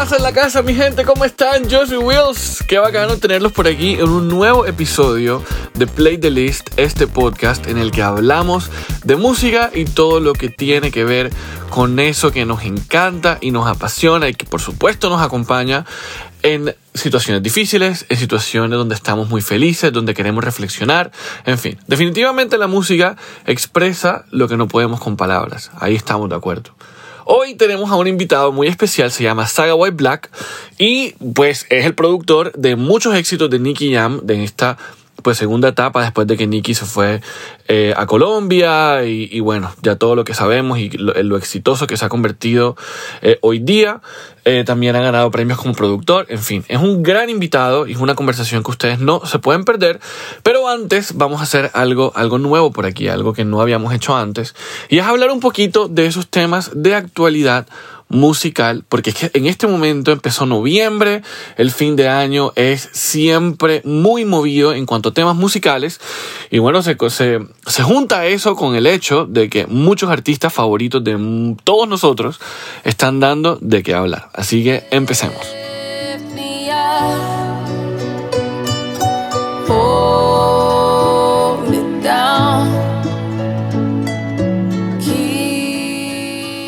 pasa en la casa, mi gente? ¿Cómo están? Yo soy Wills. Qué bacano tenerlos por aquí en un nuevo episodio de Play the List, este podcast en el que hablamos de música y todo lo que tiene que ver con eso que nos encanta y nos apasiona y que por supuesto nos acompaña en situaciones difíciles, en situaciones donde estamos muy felices, donde queremos reflexionar, en fin. Definitivamente la música expresa lo que no podemos con palabras. Ahí estamos de acuerdo. Hoy tenemos a un invitado muy especial, se llama Saga White Black y pues es el productor de muchos éxitos de Nicky Jam de esta pues segunda etapa después de que Nicky se fue eh, a Colombia y, bueno, ya todo lo que sabemos y lo, exitoso que se ha convertido eh, hoy día. Eh, también ha ganado premios como productor. En fin, es un gran invitado y es una conversación que ustedes no se pueden perder. Pero antes vamos a hacer algo, algo nuevo por aquí, algo que no habíamos hecho antes. Y es hablar un poquito de esos temas de actualidad musical, porque es que en este momento empezó noviembre, el fin de año es siempre muy movido en cuanto a temas musicales, y bueno, se, se, se junta eso con el hecho de que muchos artistas favoritos de todos nosotros están dando de qué hablar. Así que empecemos.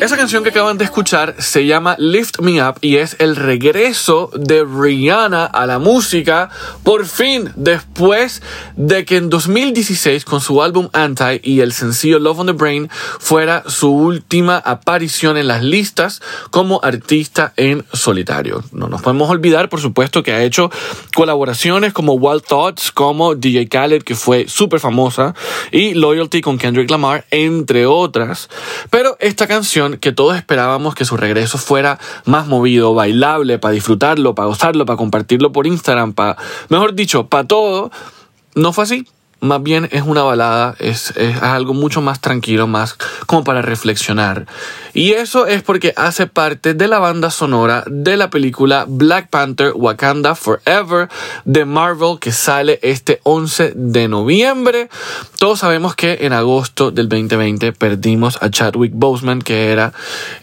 Esa canción que acaban de escuchar se llama Lift Me Up y es el regreso de Rihanna a la música por fin después de que en 2016 con su álbum Anti y el sencillo Love on the Brain fuera su última aparición en las listas como artista en solitario. No nos podemos olvidar por supuesto que ha hecho colaboraciones como Wild Thoughts, como DJ Khaled que fue súper famosa y Loyalty con Kendrick Lamar entre otras. Pero esta canción que todos esperábamos que su regreso fuera más movido, bailable, para disfrutarlo, para gozarlo, para compartirlo por Instagram, para, mejor dicho, para todo, no fue así más bien es una balada, es, algo mucho más tranquilo, más como para reflexionar. Y eso es porque hace parte de la banda sonora de la película Black Panther Wakanda Forever de Marvel que sale este 11 de noviembre. Todos sabemos que en agosto del 2020 perdimos a Chadwick Boseman, que era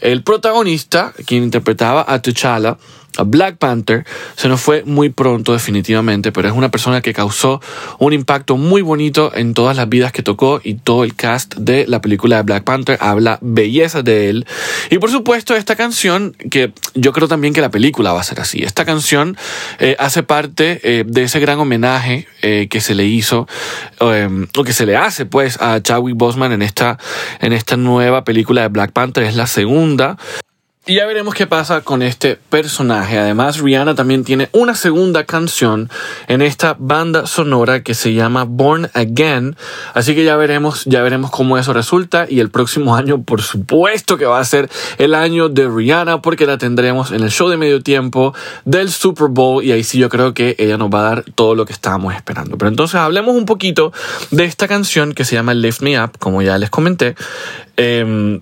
el protagonista, quien interpretaba a T'Challa Black Panther se nos fue muy pronto definitivamente, pero es una persona que causó un impacto muy bonito en todas las vidas que tocó y todo el cast de la película de Black Panther habla belleza de él. Y por supuesto esta canción, que yo creo también que la película va a ser así, esta canción eh, hace parte eh, de ese gran homenaje eh, que se le hizo o que se le hace pues a Chadwick Boseman en esta, en esta nueva película de Black Panther, es la segunda. Y ya veremos qué pasa con este personaje. Además, Rihanna también tiene una segunda canción en esta banda sonora que se llama Born Again. Así que ya veremos, ya veremos cómo eso resulta. Y el próximo año, por supuesto que va a ser el año de Rihanna, porque la tendremos en el show de medio tiempo del Super Bowl. Y ahí sí yo creo que ella nos va a dar todo lo que estábamos esperando. Pero entonces hablemos un poquito de esta canción que se llama Lift Me Up, como ya les comenté. Eh,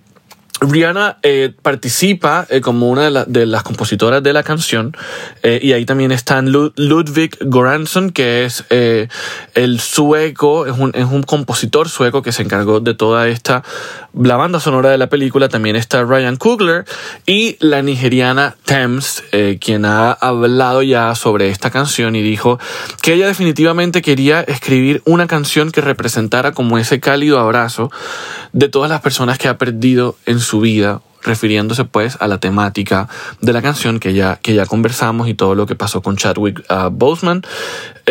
Rihanna eh, participa eh, como una de, las compositoras de la canción eh, y ahí también está Ludwig Goransson que es el sueco, es un, es un compositor sueco que se encargó de toda esta, la banda sonora de la película, también está Ryan Coogler y la nigeriana Thames, quien ha hablado ya sobre esta canción y dijo que ella definitivamente quería escribir una canción que representara como ese cálido abrazo de todas las personas que ha perdido en su vida refiriéndose pues a la temática de la canción que ya, que ya conversamos y todo lo que pasó con Chadwick uh, Boseman.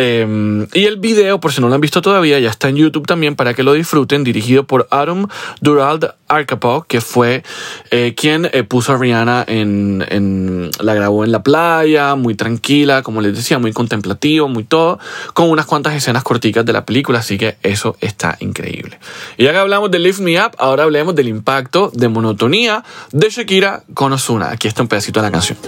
Em, y el video, por si no lo han visto todavía, ya está en YouTube también para que lo disfruten, dirigido por Adam Durald Arcapo, que fue eh, quien eh, puso a Rihanna en, en, la grabó en la playa, muy tranquila, como les decía, muy contemplativo, muy todo, con unas cuantas escenas corticas de la película, así que eso está increíble. Y ya que hablamos de Lift Me Up, ahora hablemos del impacto de monotonía de Shakira con Ozuna. Aquí está un pedacito de la canción.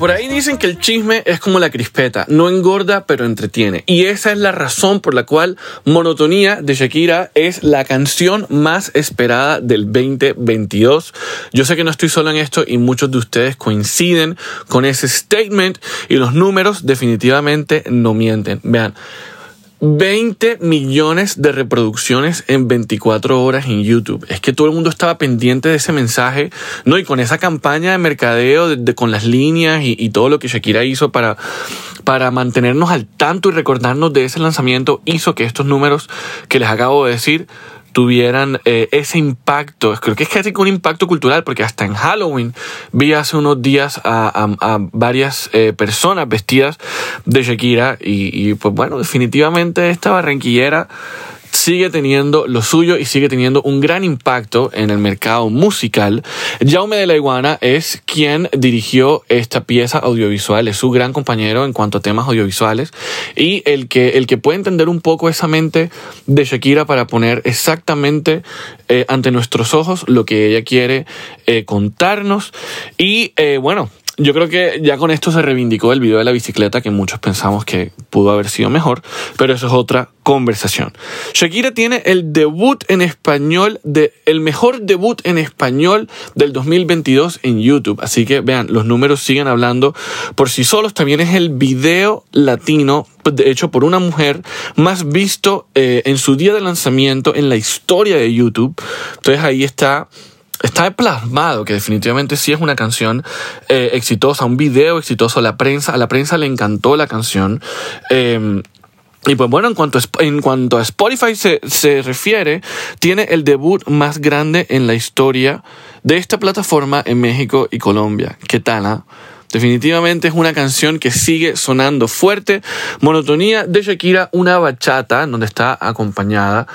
Por ahí dicen que el chisme es como la crispeta, no engorda pero entretiene. Y esa es la razón por la cual Monotonía de Shakira es la canción más esperada del 2022. Yo sé que no estoy solo en esto y muchos de ustedes coinciden con ese statement y los números definitivamente no mienten. Vean, 20 millones de reproducciones en 24 horas en YouTube. Es que todo el mundo estaba pendiente de ese mensaje, ¿no? Y con esa campaña de mercadeo, de, con las líneas y, y, todo lo que Shakira hizo para, para mantenernos al tanto y recordarnos de ese lanzamiento, hizo que estos números que les acabo de decir tuvieran eh, ese impacto. Creo que es casi un impacto cultural, porque hasta en Halloween vi hace unos días a, varias eh, personas vestidas de Shakira y, y pues bueno, definitivamente esta barranquillera sigue teniendo lo suyo y sigue teniendo un gran impacto en el mercado musical. Jaume de la Iguana es quien dirigió esta pieza audiovisual, es su gran compañero en cuanto a temas audiovisuales y el que, el que puede entender un poco esa mente de Shakira para poner exactamente eh, ante nuestros ojos lo que ella quiere eh, contarnos y eh, bueno, yo creo que ya con esto se reivindicó el video de la bicicleta que muchos pensamos que pudo haber sido mejor, pero eso es otra conversación. Shakira tiene el debut en español de el mejor debut en español del 2022 en YouTube, así que vean, los números siguen hablando por sí solos, también es el video latino de hecho por una mujer más visto eh, en su día de lanzamiento en la historia de YouTube. Entonces ahí está está plasmado que definitivamente sí es una canción eh, exitosa, un video exitoso. La prensa, a la prensa le encantó la canción. Eh, y pues bueno, en cuanto a, en cuanto a Spotify se, se refiere, tiene el debut más grande en la historia de esta plataforma en México y Colombia. ¿Qué tal? Ah? Definitivamente es una canción que sigue sonando fuerte. Monotonía de Shakira, una bachata, donde está acompañada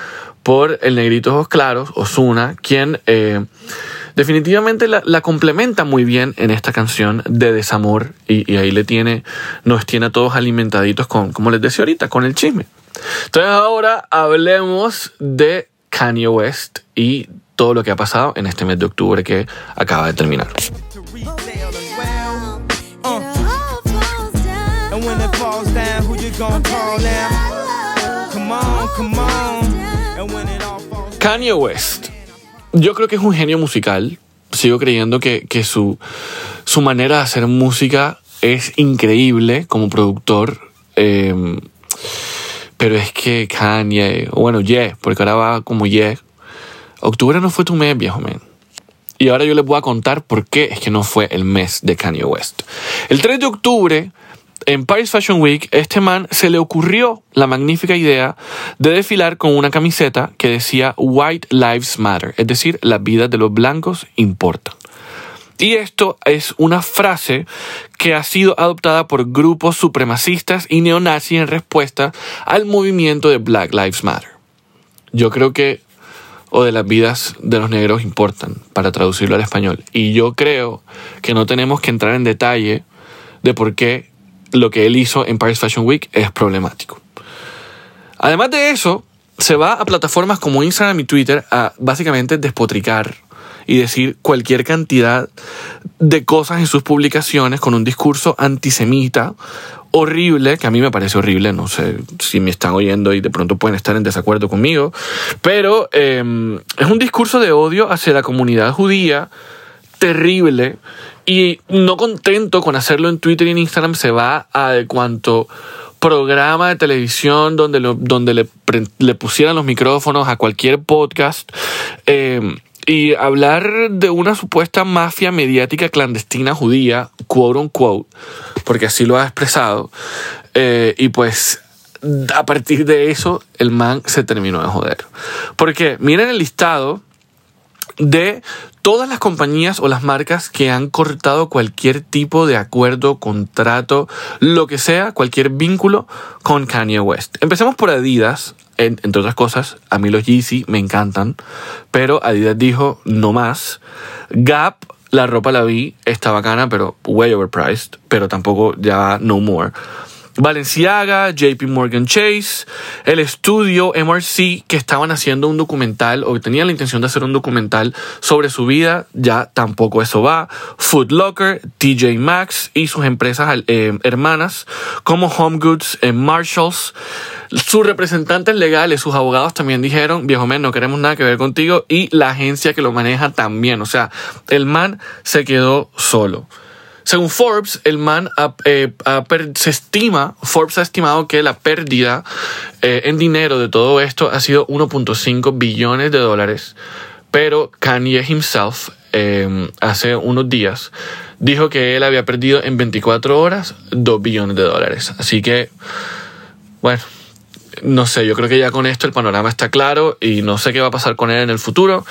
por el negrito ojos claros, Osuna, quien eh, definitivamente la, complementa muy bien en esta canción de desamor y, y, ahí le tiene, nos tiene a todos alimentaditos con, como les decía ahorita, con el chisme. Entonces ahora hablemos de Kanye West y todo lo que ha pasado en este mes de octubre que acaba de terminar. Kanye West. Yo creo que es un genio musical. Sigo creyendo que, que su, su manera de hacer música es increíble como productor. Eh, pero es que Kanye, bueno, Yeah, porque ahora va como Yeah. Octubre no fue tu mes, viejo men. Y ahora yo les voy a contar por qué es que no fue el mes de Kanye West. El 3 de octubre en Paris Fashion Week, este man se le ocurrió la magnífica idea de desfilar con una camiseta que decía White Lives Matter, es decir, las vidas de los blancos importan. Y esto es una frase que ha sido adoptada por grupos supremacistas y neonazis en respuesta al movimiento de Black Lives Matter. Yo creo que, o de las vidas de los negros importan, para traducirlo al español. Y yo creo que no tenemos que entrar en detalle de por qué lo que él hizo en Paris Fashion Week es problemático. Además de eso, se va a plataformas como Instagram y Twitter a básicamente despotricar y decir cualquier cantidad de cosas en sus publicaciones con un discurso antisemita horrible, que a mí me parece horrible, no sé si me están oyendo y de pronto pueden estar en desacuerdo conmigo, pero eh, es un discurso de odio hacia la comunidad judía terrible y no contento con hacerlo en Twitter y en Instagram, se va a de cuanto programa de televisión donde, lo, donde le, le, pusieran los micrófonos a cualquier podcast eh, y hablar de una supuesta mafia mediática clandestina judía, quote unquote, porque así lo ha expresado. Eh, y pues a partir de eso el man se terminó de joder. Porque miren el listado de todas las compañías o las marcas que han cortado cualquier tipo de acuerdo, contrato, lo que sea, cualquier vínculo con Kanye West. Empecemos por Adidas, entre otras cosas, a mí los Yeezy me encantan, pero Adidas dijo no más. Gap, la ropa la vi, está bacana, pero way overpriced, pero tampoco ya no more. Balenciaga, JP Morgan Chase, el estudio MRC que estaban haciendo un documental o tenían la intención de hacer un documental sobre su vida, ya tampoco eso va. Food Locker, TJ Maxx y sus empresas eh, hermanas como Home Goods Marshalls. Sus representantes legales, sus abogados también dijeron, viejo men, no queremos nada que ver contigo y la agencia que lo maneja también. O sea, el man se quedó solo. Según Forbes, el man eh, se estima, Forbes ha estimado que la pérdida eh, en dinero de todo esto ha sido 1.5 billones de dólares. Pero Kanye himself, em, hace unos días, dijo que él había perdido en 24 horas 2 billones de dólares. Así que, bueno, no sé, yo creo que ya con esto el panorama está claro y no sé qué va a pasar con él en el futuro.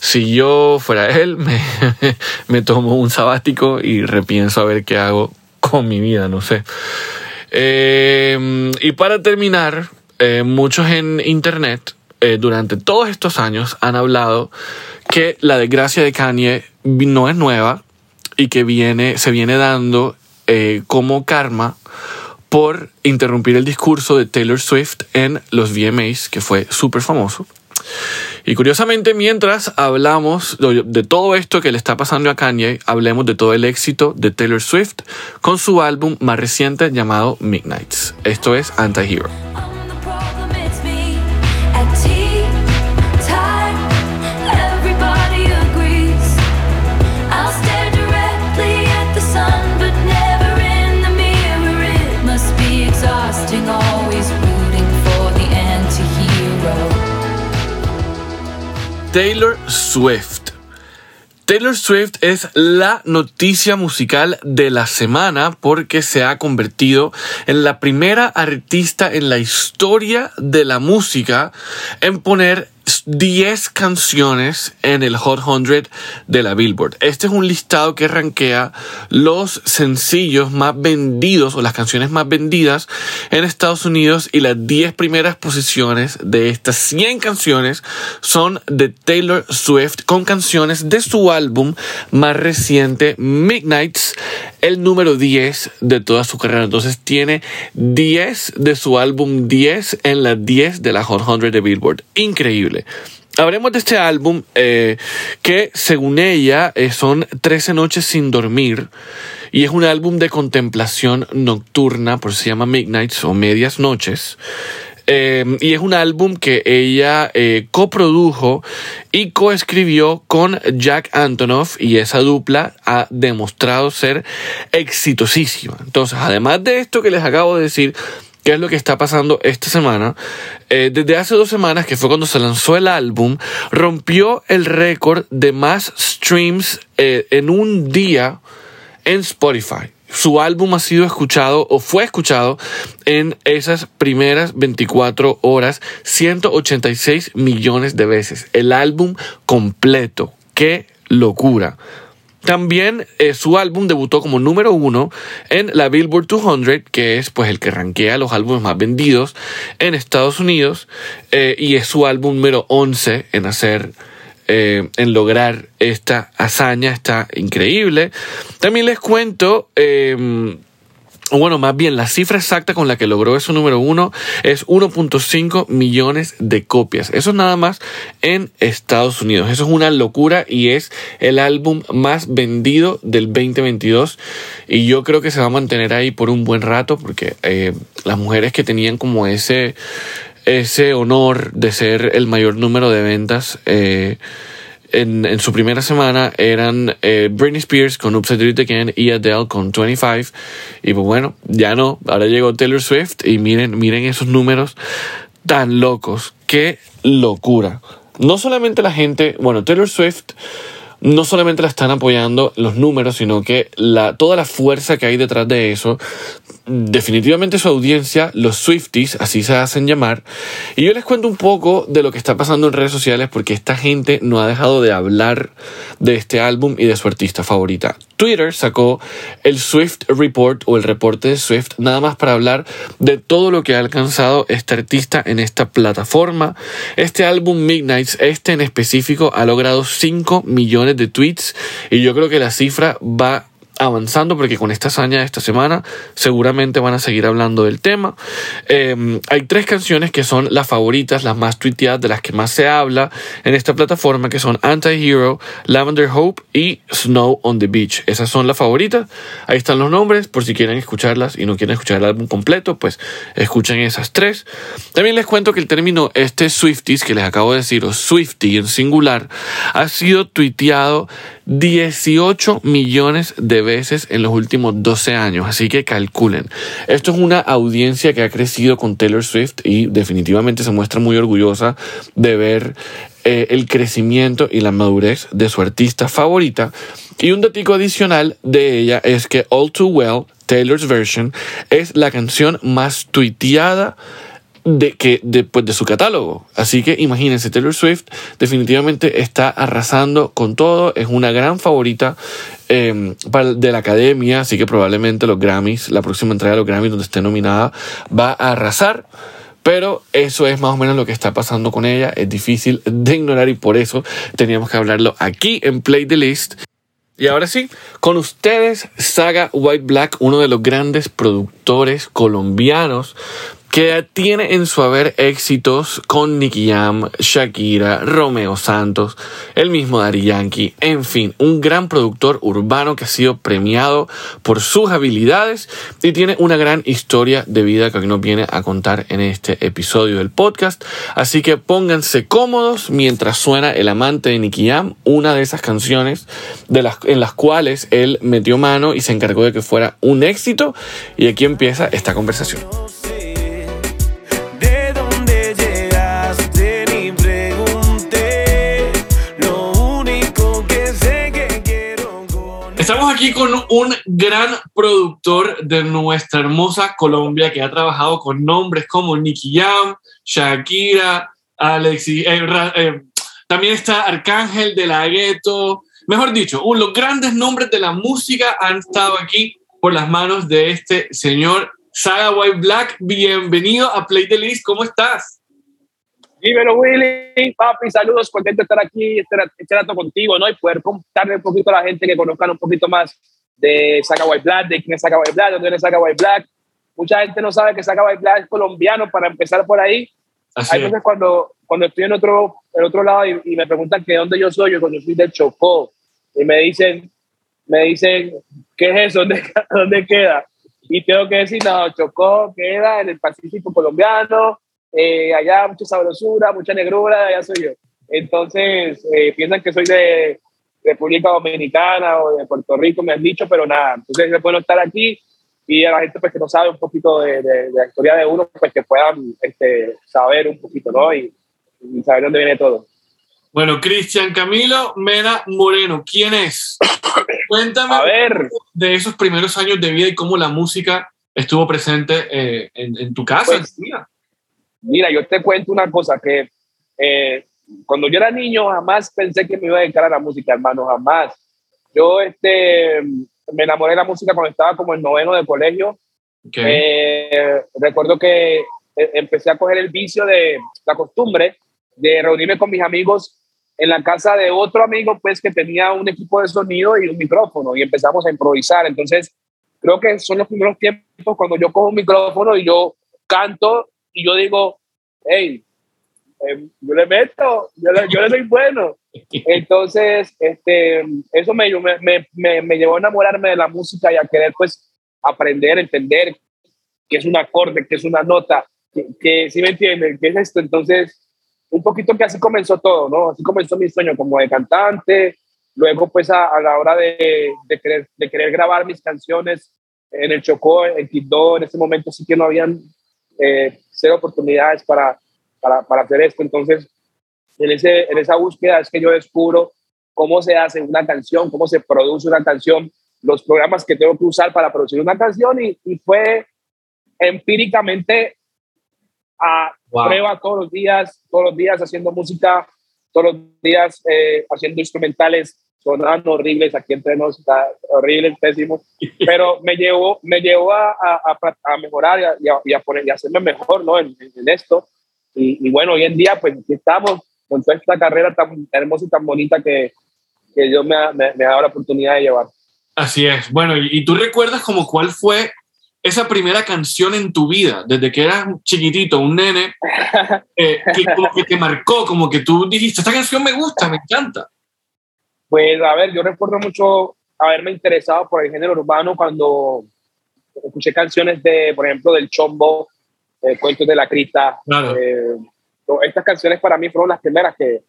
Si yo fuera él, me, tomo un sabático y repienso a ver qué hago con mi vida, no sé. Eh, y para terminar, eh, muchos en Internet eh, durante todos estos años han hablado que la desgracia de Kanye no es nueva y que viene, se viene dando como karma por interrumpir el discurso de Taylor Swift en los VMAs, que fue súper famoso. Y curiosamente, mientras hablamos de todo esto que le está pasando a Kanye, hablemos de todo el éxito de Taylor Swift con su álbum más reciente llamado Midnights. Esto es Anti-Hero. Taylor Swift. Taylor Swift es la noticia musical de la semana porque se ha convertido en la primera artista en la historia de la música en poner 10 canciones en el Hot 100 de la Billboard. Este es un listado que rankea los sencillos más vendidos o las canciones más vendidas en Estados Unidos y las 10 primeras posiciones de estas 100 canciones son de Taylor Swift con canciones de su álbum más reciente Midnights, el número 10 de toda su carrera. Entonces tiene 10 de su álbum 10 en las 10 de la Hot 100 de Billboard. Increíble. Hablemos de este álbum eh, que según ella eh, son 13 noches sin dormir y es un álbum de contemplación nocturna, por eso se llama Midnights o Medias Noches. Eh, y es un álbum que ella coprodujo y coescribió con Jack Antonoff y esa dupla ha demostrado ser exitosísima. Entonces, además de esto que les acabo de decir, qué es lo que está pasando esta semana. Eh, desde hace dos semanas, que fue cuando se lanzó el álbum, rompió el récord de más streams eh, en un día en Spotify. Su álbum ha sido escuchado o fue escuchado en esas primeras 24 horas 186 millones de veces. El álbum completo. ¡Qué locura! También eh, su álbum debutó como número uno en la Billboard 200, que es pues el que rankea los álbumes más vendidos en Estados Unidos, eh, y es su álbum número 11 en hacer, eh, en lograr esta hazaña, está increíble. También les cuento o bueno, más bien la cifra exacta con la que logró eso número uno es 1.5 millones de copias. Eso es nada más en Estados Unidos. Eso es una locura y es el álbum más vendido del 2022 y yo creo que se va a mantener ahí por un buen rato porque eh, las mujeres que tenían como ese ese honor de ser el mayor número de ventas eh, en, su primera semana eran eh, Britney Spears con It Again y Adele con 25. Y pues bueno, ya no. Ahora llegó Taylor Swift y miren, miren esos números tan locos. Qué locura. No solamente la gente, bueno, Taylor Swift no solamente la están apoyando los números, sino que la, toda la fuerza que hay detrás de eso definitivamente su audiencia, los Swifties, así se hacen llamar. Y yo les cuento un poco de lo que está pasando en redes sociales porque esta gente no ha dejado de hablar de este álbum y de su artista favorita. Twitter sacó el Swift Report o el reporte de Swift nada más para hablar de todo lo que ha alcanzado este artista en esta plataforma. Este álbum Midnights, este en específico, ha logrado 5 millones de tweets y yo creo que la cifra va avanzando porque con esta hazaña de esta semana seguramente van a seguir hablando del tema. Em, hay tres canciones que son las favoritas, las más tuiteadas, de las que más se habla en esta plataforma, que son Anti-Hero, Lavender Hope y Snow on the Beach. Esas son las favoritas. Ahí están los nombres, por si quieren escucharlas y no quieren escuchar el álbum completo, pues escuchen esas tres. También les cuento que el término este Swifties, que les acabo de decir, o Swifty en singular, ha sido tuiteado 18 millones de veces en los últimos 12 años, así que calculen. Esto es una audiencia que ha crecido con Taylor Swift y definitivamente se muestra muy orgullosa de ver eh, el crecimiento y la madurez de su artista favorita. Y un datico adicional de ella es que All Too Well, Taylor's Version, es la canción más tuiteada de, que, de, pues, de su catálogo. Así que imagínense, Taylor Swift definitivamente está arrasando con todo, es una gran favorita em, de la academia, así que probablemente los Grammys, la próxima entrega de los Grammys donde esté nominada, va a arrasar. Pero eso es más o menos lo que está pasando con ella. Es difícil de ignorar y por eso teníamos que hablarlo aquí en Play the List. Y ahora sí, con ustedes Saga White Black, uno de los grandes productores colombianos que tiene en su haber éxitos con Nicky Jam, Shakira, Romeo Santos, el mismo Daddy Yankee, en fin, un gran productor urbano que ha sido premiado por sus habilidades y tiene una gran historia de vida que hoy nos viene a contar en este episodio del podcast. Así que pónganse cómodos mientras suena El amante de Nicky Jam, una de esas canciones en las cuales él metió mano y se encargó de que fuera un éxito. Y aquí empieza esta conversación. Estamos aquí con un gran productor de nuestra hermosa Colombia que ha trabajado con nombres como Nicky Jam, Shakira, Alexi, eh, eh, también está Arcángel de la Gueto. Mejor dicho, los grandes nombres de la música han estado aquí por las manos de este señor Saga White Black. Bienvenido a Play the List. ¿Cómo estás? Dímelo, Willy, papi, saludos, contento de estar aquí, este, rato contigo, ¿no? Y poder contarle un poquito a la gente que conozcan un poquito más de Saga White Black, de quién es Saga White Black, de dónde es Saga White Black. Mucha gente no sabe que Saga White Black es colombiano, para empezar por ahí. Hay veces cuando, cuando estoy en otro, en otro lado y, me preguntan que dónde yo soy, yo cuando soy del Chocó, y me dicen, me dicen, ¿qué es eso? ¿Dónde, dónde queda? Y tengo que decir, no, Chocó queda en el Pacífico colombiano, eh, allá mucha sabrosura, mucha negrura, allá soy yo. Entonces, eh, piensan que soy de República Dominicana o de Puerto Rico, me han dicho, pero nada, entonces es bueno estar aquí y a la gente pues, que no sabe un poquito de, la historia de uno, pues que puedan este, saber un poquito, ¿no? Y, y saber dónde viene todo. Bueno, Cristian Camilo Mena Moreno, ¿quién es? Cuéntame a ver. de esos primeros años de vida y cómo la música estuvo presente eh, en, en, tu casa. Pues, Mira, yo te cuento una cosa que eh, cuando yo era niño jamás pensé que me iba a dedicar a la música, hermano, jamás. Yo este, me enamoré de la música cuando estaba como en noveno de colegio. Eh, recuerdo que eh, empecé a coger el vicio de la costumbre de reunirme con mis amigos en la casa de otro amigo pues que tenía un equipo de sonido y un micrófono y empezamos a improvisar. Entonces, creo que son los primeros tiempos cuando yo cojo un micrófono y yo canto y yo digo, hey, em, yo le meto, yo le, yo le doy bueno. Entonces, este, eso me, me, me, me, llevó a enamorarme de la música y a querer pues aprender, entender qué es un acorde, qué es una nota, que, si me entienden, qué es esto. Entonces, un poquito que así comenzó todo, ¿no? Así comenzó mi sueño como de cantante, luego pues a, a la hora de, de, querer, de querer grabar mis canciones en el Chocó, en Quito, en ese momento sí que no habían eh, cero oportunidades para, para, para, hacer esto. Entonces, en, ese, en esa búsqueda es que yo descubro cómo se hace una canción, cómo se produce una canción, los programas que tengo que usar para producir una canción y, y fue empíricamente a prueba todos los días, todos los días haciendo música, todos los días eh, haciendo instrumentales sonaban horribles, aquí entre nos está horrible, pésimo, pero me llevó, me llevó a, a, a mejorar y a, y, a, poner, y hacerme mejor ¿no? en, en esto. Y, y, bueno, hoy en día pues estamos con toda esta carrera tan hermosa y tan bonita que, que Dios me, me, me ha dado la oportunidad de llevar. Así es. Bueno, y, tú recuerdas como cuál fue esa primera canción en tu vida, desde que eras chiquitito, un nene, eh, que como que te marcó, como que tú dijiste, esta canción me gusta, me encanta. Pues a ver, yo recuerdo mucho haberme interesado por el género urbano cuando escuché canciones de, por ejemplo, del Chombo, eh, Cuentos de la Crista. Eh, estas canciones para mí fueron las primeras que,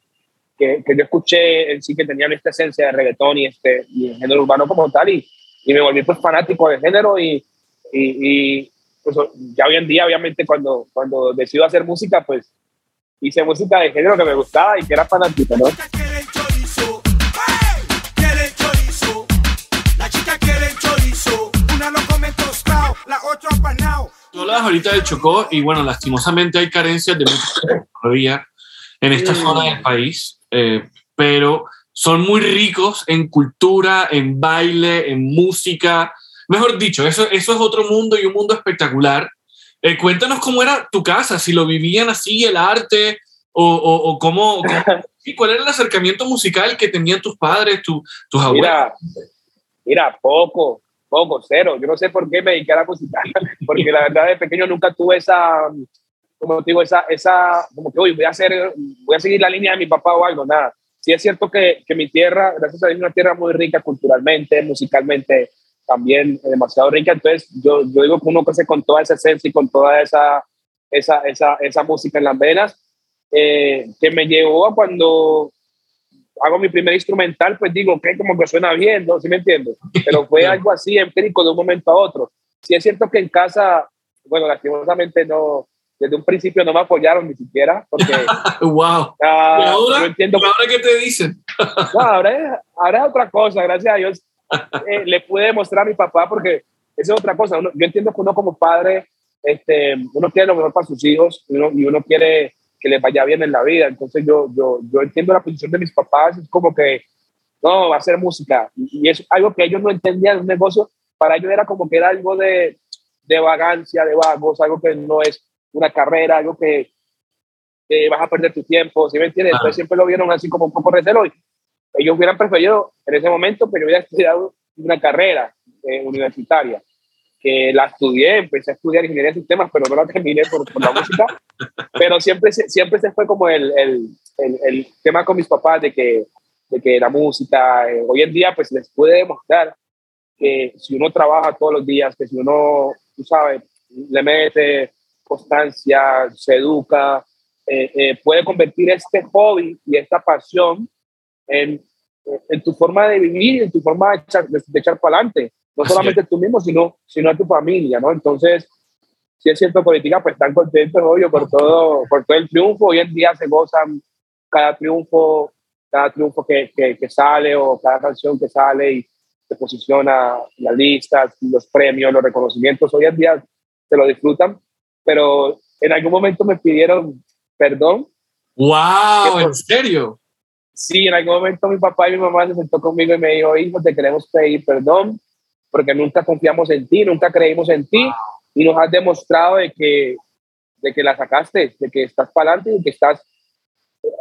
que, yo escuché en sí que tenían esta esencia de reggaetón y, este, y el género urbano como tal y, y me volví pues fanático del género y, y, pues ya hoy en día obviamente cuando, cuando decido hacer música pues hice música de género que me gustaba y que era fanático, ¿no? Tú hablabas ahorita del Chocó y bueno, lastimosamente hay carencias de todavía en esta zona del país. Eh, pero son muy ricos en cultura, en baile, en música. Mejor dicho, eso, eso es otro mundo y un mundo espectacular. Eh, cuéntanos cómo era tu casa, si lo vivían así, el arte, o, o, cómo, y cuál era el acercamiento musical que tenían tus padres, tus abuelos. Mira, mira, poco, poco, cero. Yo no sé por qué me dediqué a la música, porque la verdad de pequeño nunca tuve esa, como digo, esa, esa, como que voy a hacer, voy a seguir la línea de mi papá o algo, nada. Sí es cierto que, que mi tierra, gracias a Dios, es una tierra muy rica culturalmente, musicalmente, también demasiado rica. Entonces, yo, yo digo que uno crece con toda esa esencia y con toda esa, esa, esa, esa música en las venas, eh, que me llevó a cuando hago mi primer instrumental, pues digo, que como que suena bien, ¿no? ¿Sí me entiendes? Pero fue algo así empírico de un momento a otro. Sí es cierto que en casa, bueno, lastimosamente no, desde un principio no me apoyaron ni siquiera, porque... ¡Wow! Ah, ahora, entiendo, ¿Ahora qué te dicen? no, ahora, es, ahora es otra cosa, gracias a Dios. Eh, le pude demostrar a mi papá, porque esa es otra cosa. yo entiendo que uno como padre, este, uno quiere lo mejor para sus hijos y uno, y uno quiere que les vaya bien en la vida. Entonces yo, yo, yo entiendo la posición de mis papás, es como que, no, va a ser música. Y, es algo que ellos no entendían, un negocio, para ellos era como que era algo de, de vagancia, de vagos, algo que no es una carrera, algo que, vas a perder tu tiempo, ¿sí me entiendes? Entonces siempre lo vieron así como un poco recelo y ellos hubieran preferido en ese momento que yo hubiera estudiado una carrera eh, universitaria, que la estudié, empecé a estudiar ingeniería de sistemas, pero no la terminé por, por la música, pero siempre, siempre se fue como el, el, el, tema con mis papás de que, de que la música, eh, hoy en día pues les puede demostrar que si uno trabaja todos los días, que si uno, tú sabes, le mete constancia, se educa, eh, eh, puede convertir este hobby y esta pasión en, en tu forma de vivir, en tu forma de echar, de, echar para adelante. No solamente tú mismo, sino, sino a tu familia, ¿no? Entonces, si es cierto, política, pues están contentos, obvio, por todo, por todo el triunfo. Hoy en día se gozan cada triunfo, cada triunfo que, que, que sale o cada canción que sale y se posiciona las listas, los premios, los reconocimientos. Hoy en día se lo disfrutan pero en algún momento me pidieron perdón. ¡Wow! ¿En serio? Sí, en algún momento mi papá y mi mamá se sentó conmigo y me dijo, hijo, te queremos pedir perdón porque nunca confiamos en ti, nunca creímos en ti y nos has demostrado de que, de que la sacaste, de que estás para adelante y que estás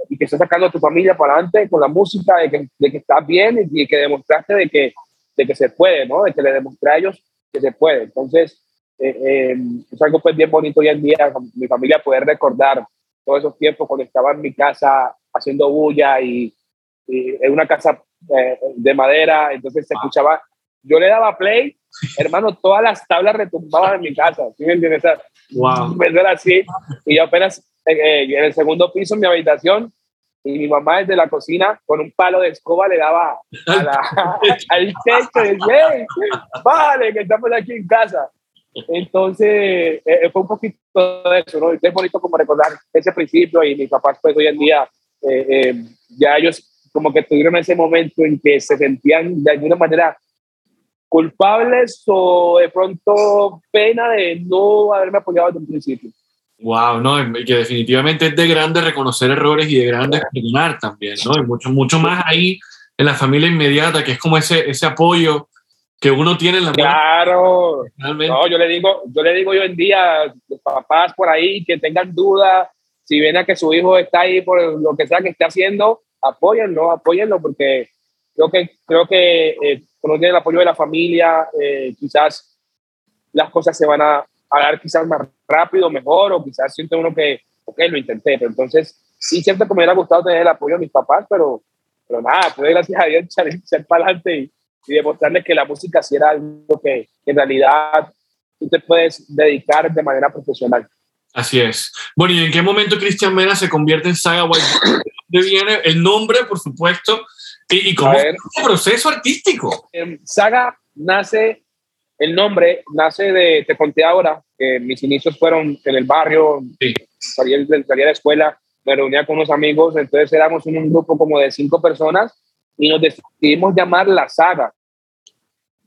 y que estás sacando a tu familia para adelante con la música, de que, de que estás bien y, que demostraste de que, de que se puede, ¿no? De que le demostré a ellos que se puede. Entonces, eh, eh, es algo pues bien bonito hoy en día, con mi familia poder recordar todos esos tiempos cuando estaba en mi casa haciendo bulla y, en una casa eh, de madera, entonces se escuchaba, yo le daba play, hermano, todas las tablas retumbaban en mi casa, ¿sí me entiendes? Wow. Era así, y yo apenas en el segundo piso en mi habitación, y mi mamá desde la cocina con un palo de escoba le daba al techo y decía, vale, que estamos aquí en casa. Entonces, eh, eh, fue un poquito de eso, ¿no? es bonito como recordar ese principio y mis papás, pues hoy en día, eh, ya ellos como que tuvieron ese momento en que se sentían de alguna manera culpables o de pronto pena de no haberme apoyado desde un principio. Wow, no, y que definitivamente es de grande reconocer errores y de grande perdonar también, ¿no? Y mucho, mucho más ahí en la familia inmediata, que es como ese, ese apoyo que uno tiene en la Claro. No, yo le digo, yo le digo hoy en día, papás por ahí que tengan dudas, si ven a que su hijo está ahí por lo que sea que esté haciendo, apóyenlo, apóyenlo, porque creo que, creo que eh, cuando tiene el apoyo de la familia, eh, quizás las cosas se van a, a, dar quizás más rápido, mejor, o quizás siente uno que, ok, lo intenté, pero entonces sí siempre que me hubiera gustado tener el apoyo de mis papás, pero, pero nada, pues gracias a Dios echar para adelante y, y demostrarles que la música sí era algo que, que en realidad tú te puedes dedicar de manera profesional. Así es. Bueno, ¿y en qué momento Cristian Mena se convierte en Saga White? ¿De dónde viene el nombre, por supuesto? ¿Y, y cómo es el proceso artístico? Saga nace, el nombre nace de, te conté ahora, que mis inicios fueron en el barrio, Sí. salí, de- salí de la escuela, me reunía con unos amigos, entonces éramos un grupo como de cinco personas y nos decidimos llamar La Saga.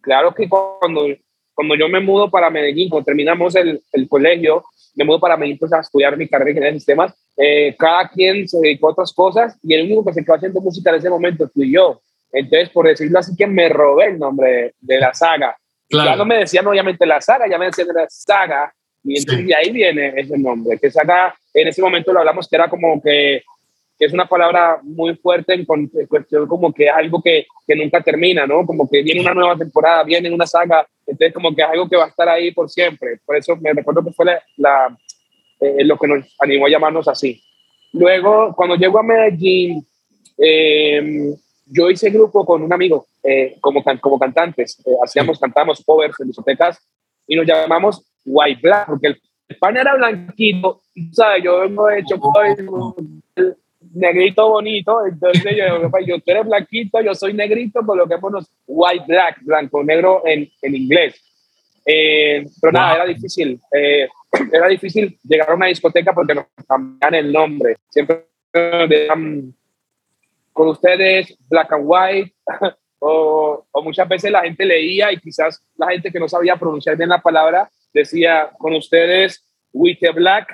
Claro que cuando, cuando yo me mudo para Medellín, cuando terminamos el, el colegio, me mudo para Medellín pues, a estudiar mi carrera de ingeniería de sistemas, eh, cada quien se dedicó a otras cosas y el único que se quedó haciendo música en ese momento fui yo. Entonces, por decirlo así, que me robé el nombre de, de La Saga. Ya no Claro. me decían obviamente La Saga, ya me decían La Saga. Y entonces Sí. de ahí viene ese nombre, que Saga, en ese momento lo hablamos que era como que, que es una palabra muy fuerte en cuestión como que es algo que, que nunca termina, ¿no? Como que viene una nueva temporada, viene una saga, entonces como que es algo que va a estar ahí por siempre. Por eso me recuerdo que fue la, la- eh, lo que nos animó a llamarnos así. Luego, cuando llego a Medellín, eh, yo hice grupo con un amigo eh, como, can- como cantantes. Eh, hacíamos, cantábamos covers en discotecas y nos llamamos White Black, porque el, pan era blanquito, ¿sabes? Yo vengo el negrito bonito, entonces yo, pues, yo tú eres blanquito, yo soy negrito, por lo que hemos White Black, blanco, negro en, en inglés. Eh, pero nada, era difícil. eh, era difícil llegar a una discoteca porque nos cambian el nombre. Siempre con ustedes Black and White, o, o muchas veces la gente leía y quizás la gente que no sabía pronunciar bien la palabra decía, con ustedes With the Black.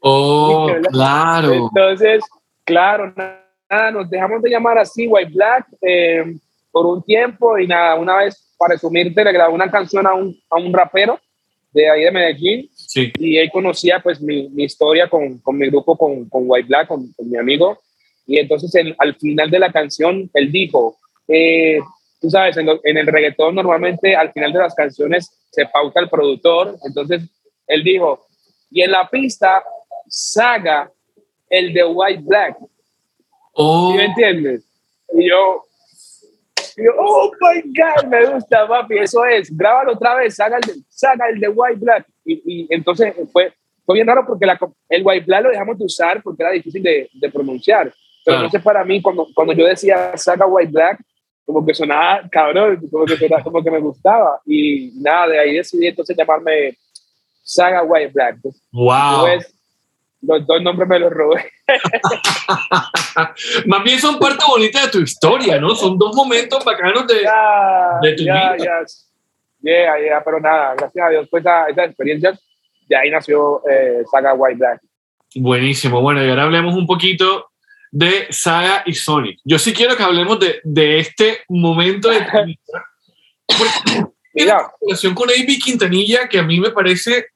Oh, claro. Entonces, claro, nada, nos dejamos de llamar así White Black eh, por un tiempo y nada, una vez, para resumirte, le grabé una canción a un, a un rapero de ahí de Medellín Sí. y él conocía pues mi, mi historia con, con mi grupo, con, con White Black, con, con mi amigo. Y entonces al final de la canción, él dijo, eh, tú sabes, en, lo- en el reggaetón normalmente al final de las canciones se pauta el productor. Entonces él dijo, y en la pista, Saga, el de White Black. Oh, ¿Sí me entiendes? Y yo, y yo, oh my God, me gusta, papi, eso es, grábalo otra vez, saga el de, saga el de White Black. Y, y entonces fue, fue bien raro porque la, el White Black lo dejamos de usar porque era difícil de, de pronunciar. Pero sé, para mí, cuando, cuando yo decía saga White Black, como que sonaba cabrón, como que, sonaba- como que me gustaba. Y nada, de ahí decidí entonces llamarme Saga White Black. Entonces, wow. Los dos nombres me los robé. Más bien son parte bonita de tu historia, ¿no? Son dos momentos bacanos de... ya, de tu ya, vida. ya. Yeah, yeah, pero nada, gracias a Dios, pues esa, esas experiencias, de ahí nació eh, Saga White Black. Buenísimo. Bueno, y ahora hablemos un poquito de Saga y Sonic. Yo sí quiero que hablemos de, de este momento de tu vida. Porque Mira. relación con A.B. Quintanilla que a mí me parece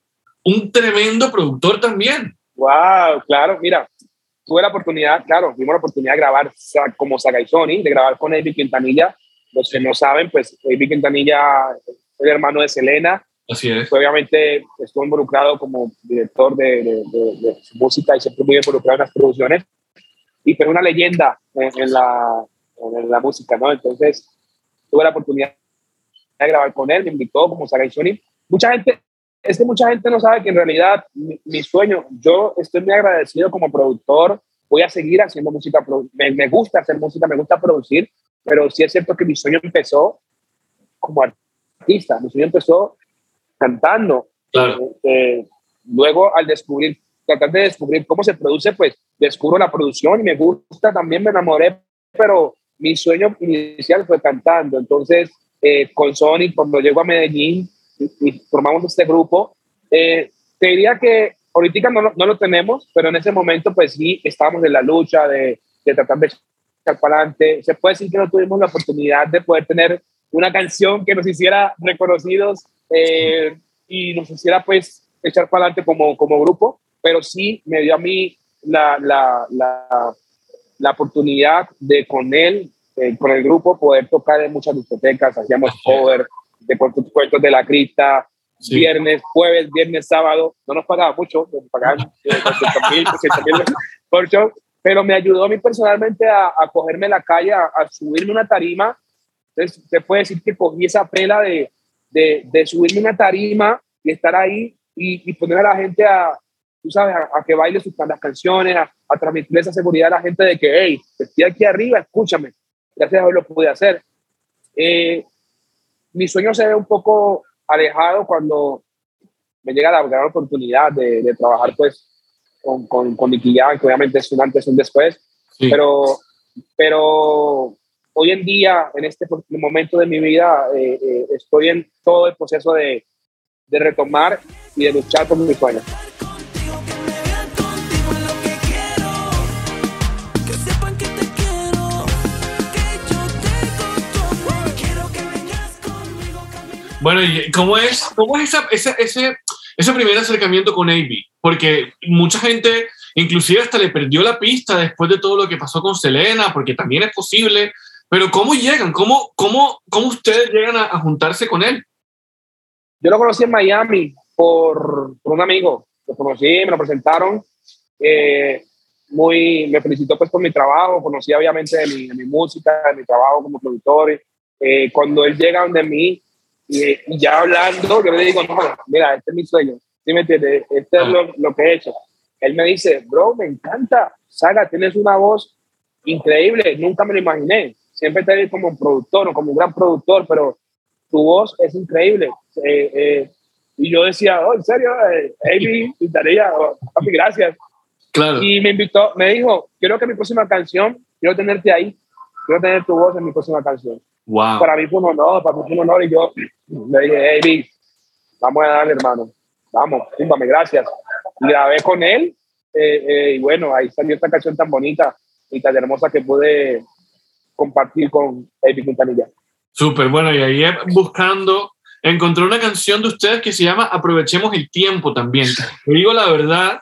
un tremendo productor también. Wow, claro, mira, tuve la oportunidad, claro, tuvimos la oportunidad de grabar como Saga y Sony, de grabar con Avi Quintanilla. Los que no saben, pues Avi Quintanilla es el hermano de Selena, Así es. Obviamente estuvo involucrado como director de, de- de- de su música y siempre muy involucrado en las producciones. Y fue una leyenda en, en la, en la música, ¿no? Entonces tuve la oportunidad de grabar con él, me invitó como Saga y Sony. Mucha gente, es que mucha gente no sabe que en realidad mi, mi sueño, yo estoy muy agradecido como productor, voy a seguir haciendo música, me, me gusta hacer música, me gusta producir, pero sí es cierto que mi sueño empezó como artista, mi sueño empezó cantando. Claro. Eh, eh, luego, al descubrir, tratar de descubrir cómo se produce, pues descubro la producción y me gusta, también me enamoré, pero mi sueño inicial fue cantando. Entonces, eh, con Sony, cuando llego a Medellín y, formamos este grupo, eh, te diría que ahorita no, no lo tenemos, pero en ese momento, pues sí, estábamos en la lucha de, de tratar de echar para adelante. Se puede decir que no tuvimos la oportunidad de poder tener una canción que nos hiciera reconocidos eh, y nos hiciera pues echar para adelante como, como grupo, pero sí me dio a mí la, la, la, la oportunidad de con él eh, con el grupo poder tocar en muchas discotecas, hacíamos cover de cuentos de la cripta, viernes, jueves, viernes, sábado, no nos pagaba mucho, nos pagaban mil, por show, pero me ayudó a mí personalmente a, a cogerme la calle, a, subirme una tarima. Entonces, se puede decir que cogí esa pela de, de, de subirme una tarima y estar ahí y, y, poner a la gente a, tú sabes, a, que baile sus las canciones, a, a, transmitir esa seguridad a la gente de que, hey, estoy aquí arriba, escúchame. Gracias a Dios lo pude hacer. Eh, mi sueño se ve un poco alejado cuando me llega la gran oportunidad de, de trabajar pues con, con, con Nicky Jam, que obviamente es un antes y un después, pero, pero hoy en día, en este momento de mi vida, eh, eh, estoy en todo el proceso de, de retomar y de luchar por mis sueños. Bueno, ¿y cómo es, cómo es esa, ese, ese, ese primer acercamiento con AB? Porque mucha gente, inclusive hasta le perdió la pista después de todo lo que pasó con Selena, porque también es posible. Pero ¿cómo llegan? ¿Cómo, cómo, cómo ustedes llegan a, a juntarse con él? Yo lo conocí en Miami por, por un amigo. Lo conocí, me lo presentaron. Eh, muy, me felicitó pues por mi trabajo, conocí obviamente de mi, de mi música, de mi trabajo como productor. Eh, cuando él llega donde mí, y, ya hablando, yo le digo, no, mira, este es mi sueño, ¿sí me entiendes? Este es ah. lo, lo, que he hecho. Él me dice, bro, me encanta, Saga, tienes una voz increíble, nunca me lo imaginé. Siempre te vi como un productor o como un gran productor, pero tu voz es increíble. Eh, eh, y yo decía, oh, en serio, eh, Amy, tarea, oh, papi, gracias. Claro. Y me invitó, me dijo, quiero que mi próxima canción, quiero tenerte ahí, quiero tener tu voz en mi próxima canción. Wow. Para mí fue un honor, para mí fue un honor y yo le dije, hey, vamos a darle, hermano. Vamos, símbame, gracias. Y grabé con él eh, eh, y bueno, ahí salió esta canción tan bonita y tan hermosa que pude compartir con Eddie Quintanilla. Súper, bueno, y ahí buscando, encontré una canción de ustedes que se llama Aprovechemos el Tiempo también. Te digo la verdad.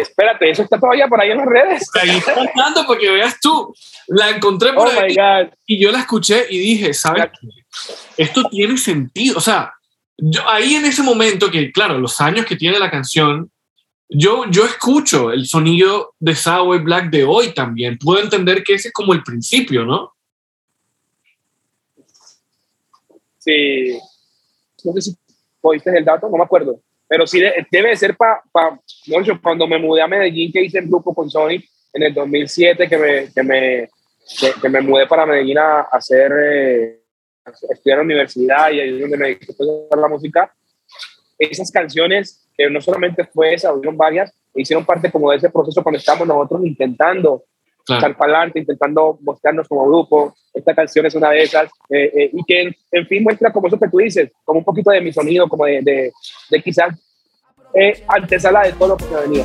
Espérate, eso está todavía por ahí en las redes. Ahí está para porque veas tú. La encontré por oh ahí y yo la escuché y dije, ¿sabes? Esto tiene sentido. O sea, yo, ahí en ese momento, que claro, los años que tiene la canción, yo, yo escucho el sonido de Subway Black de hoy también. Puedo entender que ese es como el principio, ¿no? Sí. No sé si oíste el dato, no me acuerdo. Pero sí, debe ser para, pa, cuando me mudé a Medellín, que hice el grupo con Sony en el 2007, que me, que me, que, me mudé para Medellín a, hacer, eh, estudiar en la universidad y ahí es donde me dediqué a la música. Esas canciones que no solamente fue esa, hubieron varias, hicieron parte como de ese proceso cuando estábamos nosotros intentando claro. estar para adelante, intentando mostrarnos como grupo. Esta canción es una de esas, eh, eh, y que en, fin muestra como eso que tú dices, como un poquito de mi sonido, como de, de, de quizás eh, antesala de todo lo que me venía.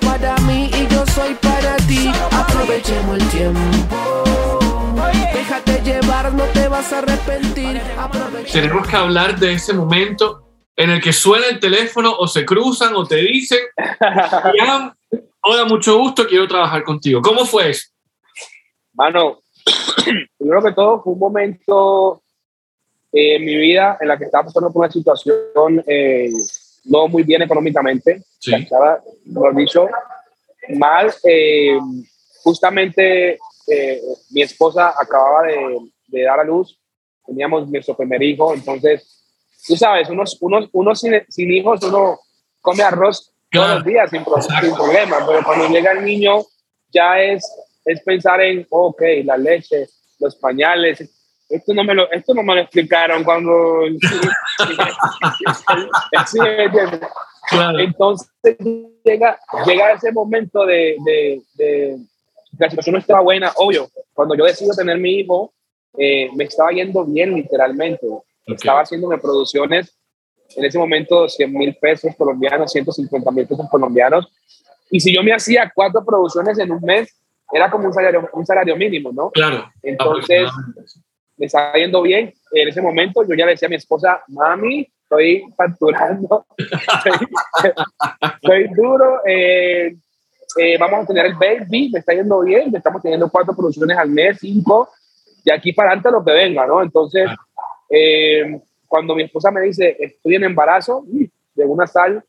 para mí y yo soy para ti, aprovechemos el tiempo. Déjate llevar, no te vas a arrepentir. Tenemos que hablar de ese momento en el que suena el teléfono o se cruzan o te dicen, hola, mucho gusto, quiero trabajar contigo. ¿Cómo fue eso? Mano, primero que todo fue un momento eh, en mi vida en la que estaba pasando por una situación eh, no muy bien económicamente, sí. estaba, lo dicho, mal. Eh, justamente eh, mi esposa acababa de, de, dar a luz, teníamos nuestro primer hijo, entonces tú sabes, unos, unos, unos sin, sin hijos, uno come arroz claro. todos los días sin, sin, problema, pero cuando llega el niño ya es, es pensar en, ok, la leche, los pañales. Esto no me lo, esto no me lo explicaron cuando... sí, claro. Entonces llega, llega ese momento de, de, de, la situación no estaba buena, obvio. Cuando yo decido tener mi hijo, eh, me estaba yendo bien literalmente Okay. Estaba haciéndome producciones en ese momento 100 mil pesos colombianos, 150 mil pesos colombianos. Y si yo me hacía cuatro producciones en un mes, era como un salario, un salario mínimo, ¿no? Claro. Entonces, me estaba yendo bien. En ese momento yo ya le decía a mi esposa, mami, estoy facturando, estoy, duro. Eh, eh, vamos a tener el baby, me está yendo bien, estamos teniendo cuatro producciones al mes, cinco, de aquí para adelante lo que venga, ¿no? Entonces, eh, cuando mi esposa me dice, estoy en embarazo, de una sal,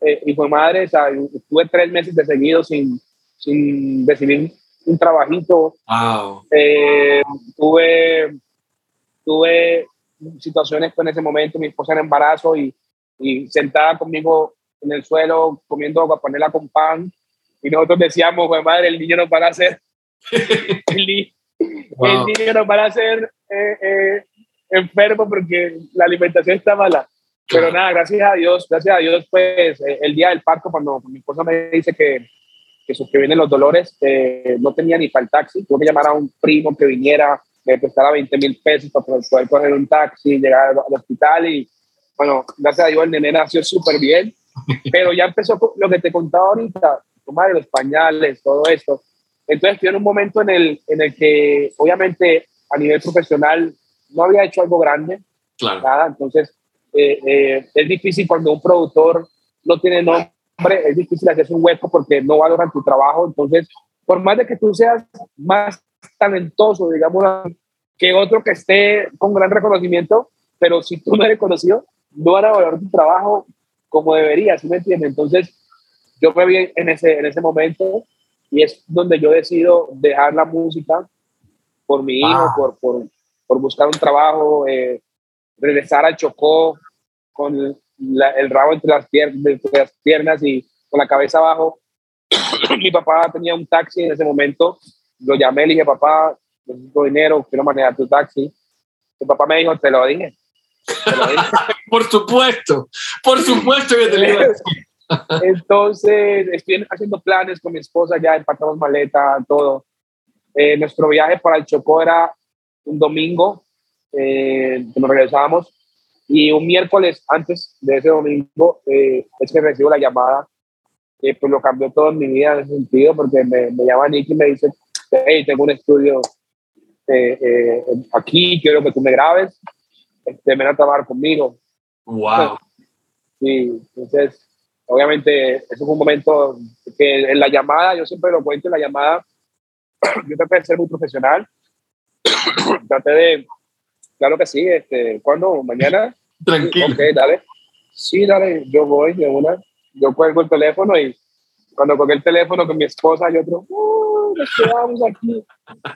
eh, y fue madre, o sea, estuve tres meses de seguido sin, sin recibir un trabajito. Wow. Eh, tuve, tuve situaciones en ese momento, mi esposa en embarazo y, y sentada conmigo en el suelo comiendo panela con pan y nosotros decíamos, pues madre, el niño no para hacer, el, niño no para hacer eh, eh, enfermo porque la alimentación está mala. Pero nada, gracias a Dios, gracias a Dios, pues eh, el día del parto, cuando mi esposa me dice que, que, que vienen los dolores, no tenía ni para el taxi, tuve que llamar a un primo que viniera, me prestara 20 mil pesos para poder coger un taxi, llegar al hospital y bueno, gracias a Dios el nene nació súper bien, pero ya empezó lo que te contaba ahorita, tomar los pañales, todo esto. Entonces estoy en un momento en el, en el que obviamente a nivel profesional no había hecho algo grande, claro. nada, entonces eh, eh, es difícil cuando un productor no tiene nombre, es difícil hacerse un hueco porque no valoran tu trabajo, entonces por más de que tú seas más talentoso, digamos, que otro que esté con gran reconocimiento, pero si tú no eres conocido, no van a valorar tu trabajo como debería, ¿sí me entiendes? Entonces, yo me vi en ese, en ese momento y es donde yo decido dejar la música por mi hijo, por, por, por, buscar un trabajo, eh, regresar al Chocó con el rabo entre las, piernas, entre las piernas y con la cabeza abajo. mi papá tenía un taxi en ese momento, lo llamé, le dije, papá, necesito dinero, quiero manejar tu taxi. Mi papá me dijo, te lo dije. por supuesto, por supuesto que te lo dije. Entonces, estoy haciendo planes con mi esposa, ya empatamos maleta, todo. Eh, nuestro viaje para el Chocó era un domingo, eh, nos regresábamos, y un miércoles antes de ese domingo eh, es que recibo la llamada, que pues lo cambió todo en mi vida en ese sentido, porque me, me llama Nicky y me dice, hey, tengo un estudio eh, aquí, quiero que tú me grabes, este, ven a trabajar conmigo. Wow. Sí, entonces obviamente eso fue un momento que en la llamada, yo siempre lo cuento en la llamada, yo traté de ser muy profesional, traté de, claro que sí, este, ¿cuándo? ¿Mañana? Tranquilo. Ok, dale. Sí, dale, yo voy de una, yo cuelgo el teléfono y cuando colgué el teléfono con mi esposa y otro, uh, nos quedamos aquí,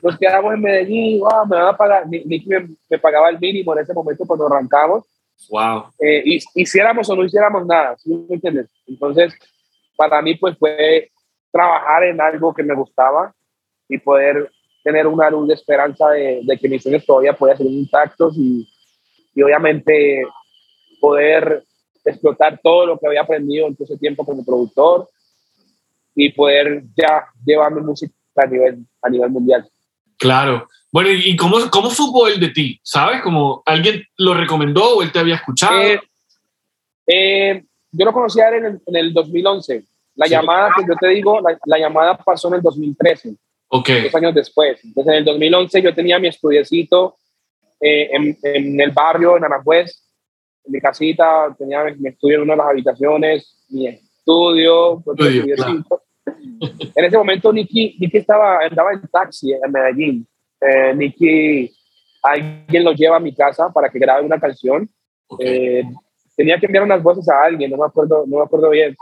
nos quedamos en Medellín, wow, me van a pagar, Nicky me, me pagaba el mínimo en ese momento cuando arrancamos, Wow. Eh, hiciéramos o no hiciéramos nada, ¿sí me entiendes? Entonces, para mí, pues fue trabajar en algo que me gustaba y poder tener una luz de esperanza de, que mis sueños todavía podían ser intactos y, y, obviamente poder explotar todo lo que había aprendido en todo ese tiempo como productor y poder ya llevar mi música a nivel, a nivel mundial. Claro. Bueno, ¿y cómo, cómo supo él de ti? ¿Sabes? ¿Como alguien lo recomendó o él te había escuchado? Eh, eh, yo lo conocí a él en, en el 2011. La llamada que yo te digo, la, la, llamada pasó en el 2013. Ok. Dos años después. Entonces, en el 2011 yo tenía mi estudiecito eh, en, en, el barrio, en Aranjuez, en mi casita, tenía mi, estudio en una de las habitaciones, mi estudio, estudio claro. En ese momento Nicky, Nicky estaba, andaba en taxi en Medellín eh, Nicky, alguien lo lleva a mi casa para que grabe una canción. Okay. Eh, tenía que enviar unas voces a alguien, no me acuerdo, no me acuerdo bien,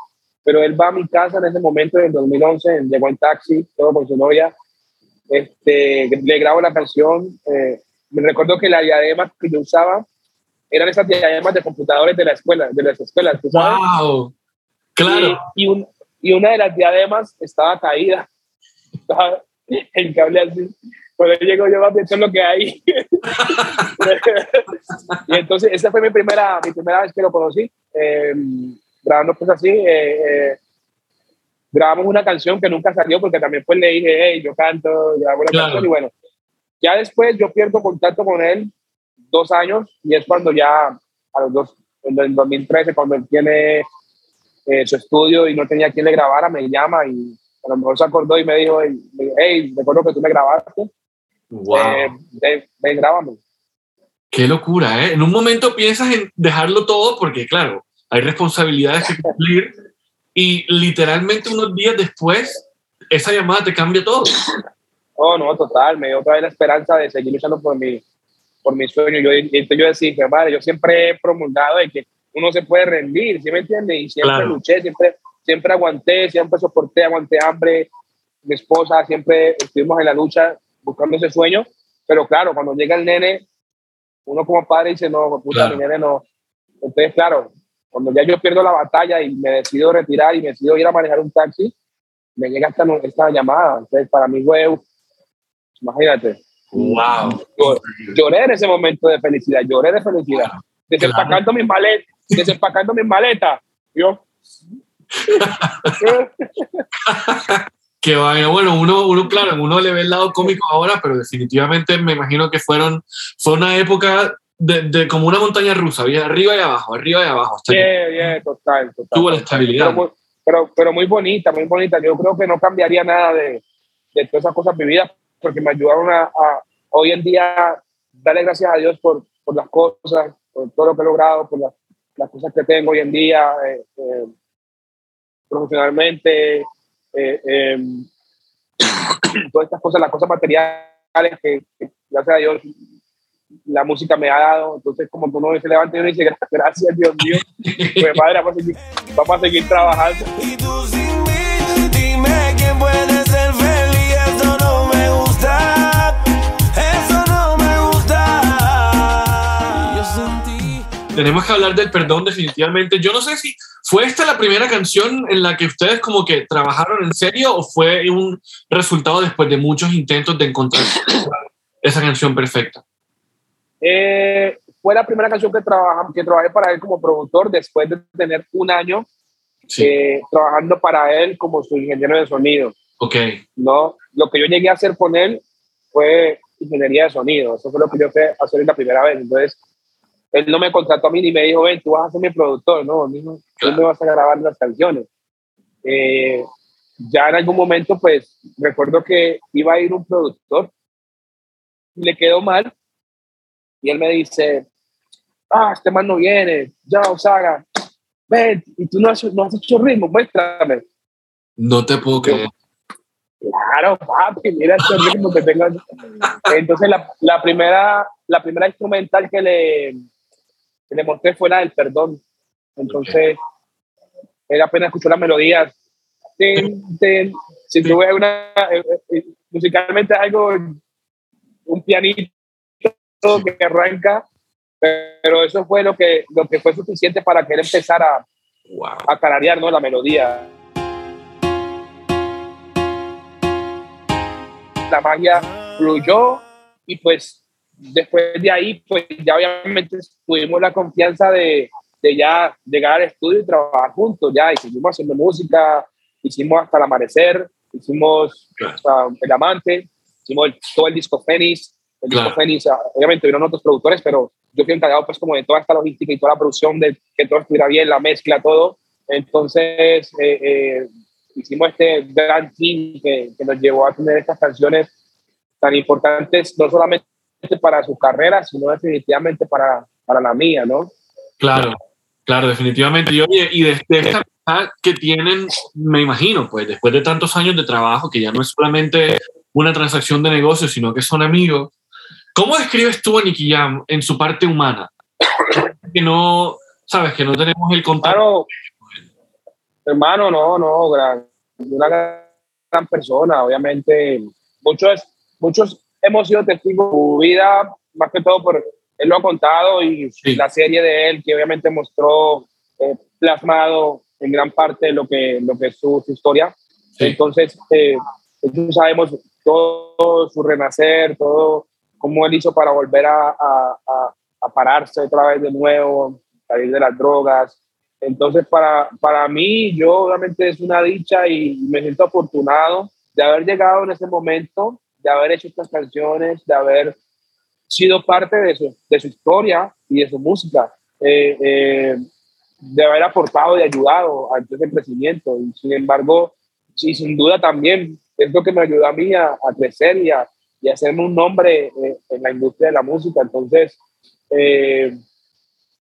pero él va a mi casa en ese momento, en 2011, llegó en taxi, todo con su novia, este, le grabo la canción, eh, me recuerdo que la diadema que yo usaba eran esas diademas de computadores de la escuela, de las escuelas, ¿tú sabes? ¡Wow! Claro. Y, y, un, y, una de las diademas estaba caída, estaba el cable así, cuando llego yo a ver lo que hay. y entonces esa fue mi primera, mi primera vez que lo conocí, eh, grabando pues así. Eh, eh, grabamos una canción que nunca salió porque también pues le dije, hey, yo canto, grabo una claro. canción y bueno. Ya después yo pierdo contacto con él dos años y es cuando ya a los dos, en el 2013, cuando él tiene eh, su estudio y no tenía quien le grabara, me llama y a lo mejor se acordó y me dijo, hey, recuerdo que tú me grabaste. Wow. Eh, grábame. Qué locura, ¿eh? En un momento piensas en dejarlo todo porque, claro, hay responsabilidades que cumplir, y literalmente unos días después, esa llamada te cambia todo. Oh, no, total, me dio otra vez la esperanza de seguir luchando por mi, por mi sueño. Yo, yo decía, madre, yo siempre he promulgado de que uno se puede rendir, ¿sí me entiendes? Y siempre luché, siempre, siempre aguanté, siempre soporté, aguanté hambre. Mi esposa, siempre estuvimos en la lucha buscando ese sueño. Pero claro, cuando llega el nene, uno como padre dice, no, puta, mi nene no. Entonces, claro, cuando ya yo pierdo la batalla y me decido retirar y me decido ir a manejar un taxi, me llega esta, esta llamada. Entonces, para mí fue, imagínate. Wow. Lloré en ese momento de felicidad, lloré de felicidad. Desempacando mis maletas, desempacando mis maletas. Yo. que bueno, uno, uno, claro, uno le ve el lado cómico ahora, pero definitivamente me imagino que fueron, fue una época de, de como una montaña rusa, arriba y abajo, arriba y abajo. Bien, bien, total, total. Tuvo la estabilidad. Pero, pero, muy bonita, muy bonita. Yo creo que no cambiaría nada de, de todas esas cosas vividas porque me ayudaron a, a, hoy en día darle gracias a Dios por, por las cosas, por todo lo que he logrado, por las, las cosas que tengo hoy en día, eh, eh, profesionalmente, eh, em, todas estas cosas, las cosas materiales que, gracias a Dios la música me ha dado. Entonces, como tú no se levanta y uno dice, gracias Dios mío, pues padre, vamos a seguir, vamos a seguir trabajando. tenemos que hablar del perdón definitivamente. Yo no sé si fue esta la primera canción en la que ustedes como que trabajaron en serio o fue un resultado después de muchos intentos de encontrar esa canción perfecta. Eh, fue la primera canción que, trabajamos, que trabajé para él como productor después de tener un año eh, trabajando para él como su ingeniero de sonido. Ok. ¿no? Lo que yo llegué a hacer con él fue ingeniería de sonido. Eso fue lo que yo fui a hacer la primera vez. Entonces, él no me contrató a mí ni me dijo, ven, tú vas a ser mi productor, no, no tú me vas a grabar las canciones. Eh, ya en algún momento, pues, recuerdo que iba a ir un productor, le quedó mal, y él me dice, ah, este man no viene, ya, Osaga, ven, y tú no has, no has hecho ritmo, muéstrame. No te puedo creer. Claro, papi, mira este ritmo que tengo. Entonces, la, la, primera, la primera instrumental que le, que le mostré fue la del perdón. Entonces, él apenas escuchó las melodías. Si tú ves una, eh, eh, musicalmente algo, un pianito que arranca, pero eso fue lo que, lo que fue suficiente para que él empezara a cararear ¿no? la melodía. La magia fluyó y pues después de ahí, pues ya obviamente tuvimos la confianza de, de ya llegar al estudio y trabajar juntos, ya, y seguimos haciendo música, hicimos hasta el amanecer, hicimos El Amante, hicimos todo el disco Fénix, el Fénix, ah, obviamente vieron otros productores, pero yo fui encargado pues como de toda esta logística y toda la producción, de que todo estuviera bien, la mezcla, todo, entonces eh, eh, hicimos este gran team que, que nos llevó a tener estas canciones tan importantes, no solamente para su carrera, sino definitivamente para, para la mía, ¿no? Claro, claro, definitivamente. Y oye, y desde esta que tienen, me imagino, pues después de tantos años de trabajo, que ya no es solamente una transacción de negocio, sino que son amigos, ¿cómo describes tú a Nicky Jam en su parte humana? que no, sabes, que no tenemos el contacto. hermano, no, no, gran, una gran persona, obviamente. Muchos, muchos hemos sido testigos de su vida, más que todo por él lo ha contado y la serie de él que obviamente mostró eh, plasmado en gran parte lo que, lo que es su, historia. Entonces, eh, sabemos todo su renacer, todo cómo él hizo para volver a, a, a, pararse otra vez de nuevo, salir de las drogas. Entonces, para, para mí, yo obviamente es una dicha y me siento afortunado de haber llegado en ese momento de haber hecho estas canciones, de haber sido parte de su, de su historia y de su música, eh, eh, de haber aportado y ayudado a ese crecimiento. Y sin embargo, sí, sin duda también es lo que me ayudó a mí a, crecer y a, y hacerme un nombre eh, en la industria de la música. Entonces,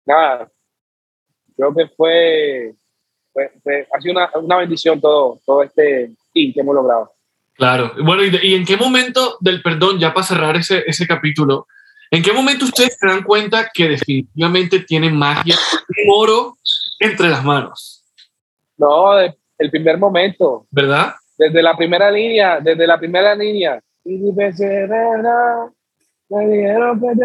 nada, creo que fue ha sido una, una, bendición todo, todo este team que hemos logrado. Claro. Bueno, ¿y, en qué momento del perdón, ya para cerrar ese, ese capítulo, en qué momento ustedes se dan cuenta que definitivamente tienen magia y oro entre las manos? No, el primer momento. ¿Verdad? Desde la primera línea, desde la primera línea. Y me dijeron que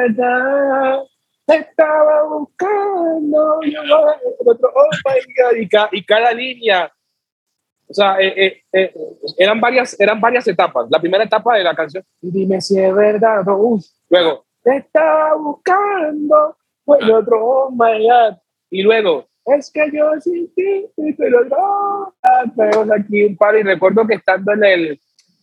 te estaba, buscando, yo, otro, oh my God, y, cada línea o sea, eh, eh, eh, eran, varias, eran varias etapas. La primera etapa de la canción, dime si es verdad, luego, te estaba buscando, fue el otro, oh my God. Y luego, es que yo sí, sí, pero no, aquí un par y recuerdo que estando en el,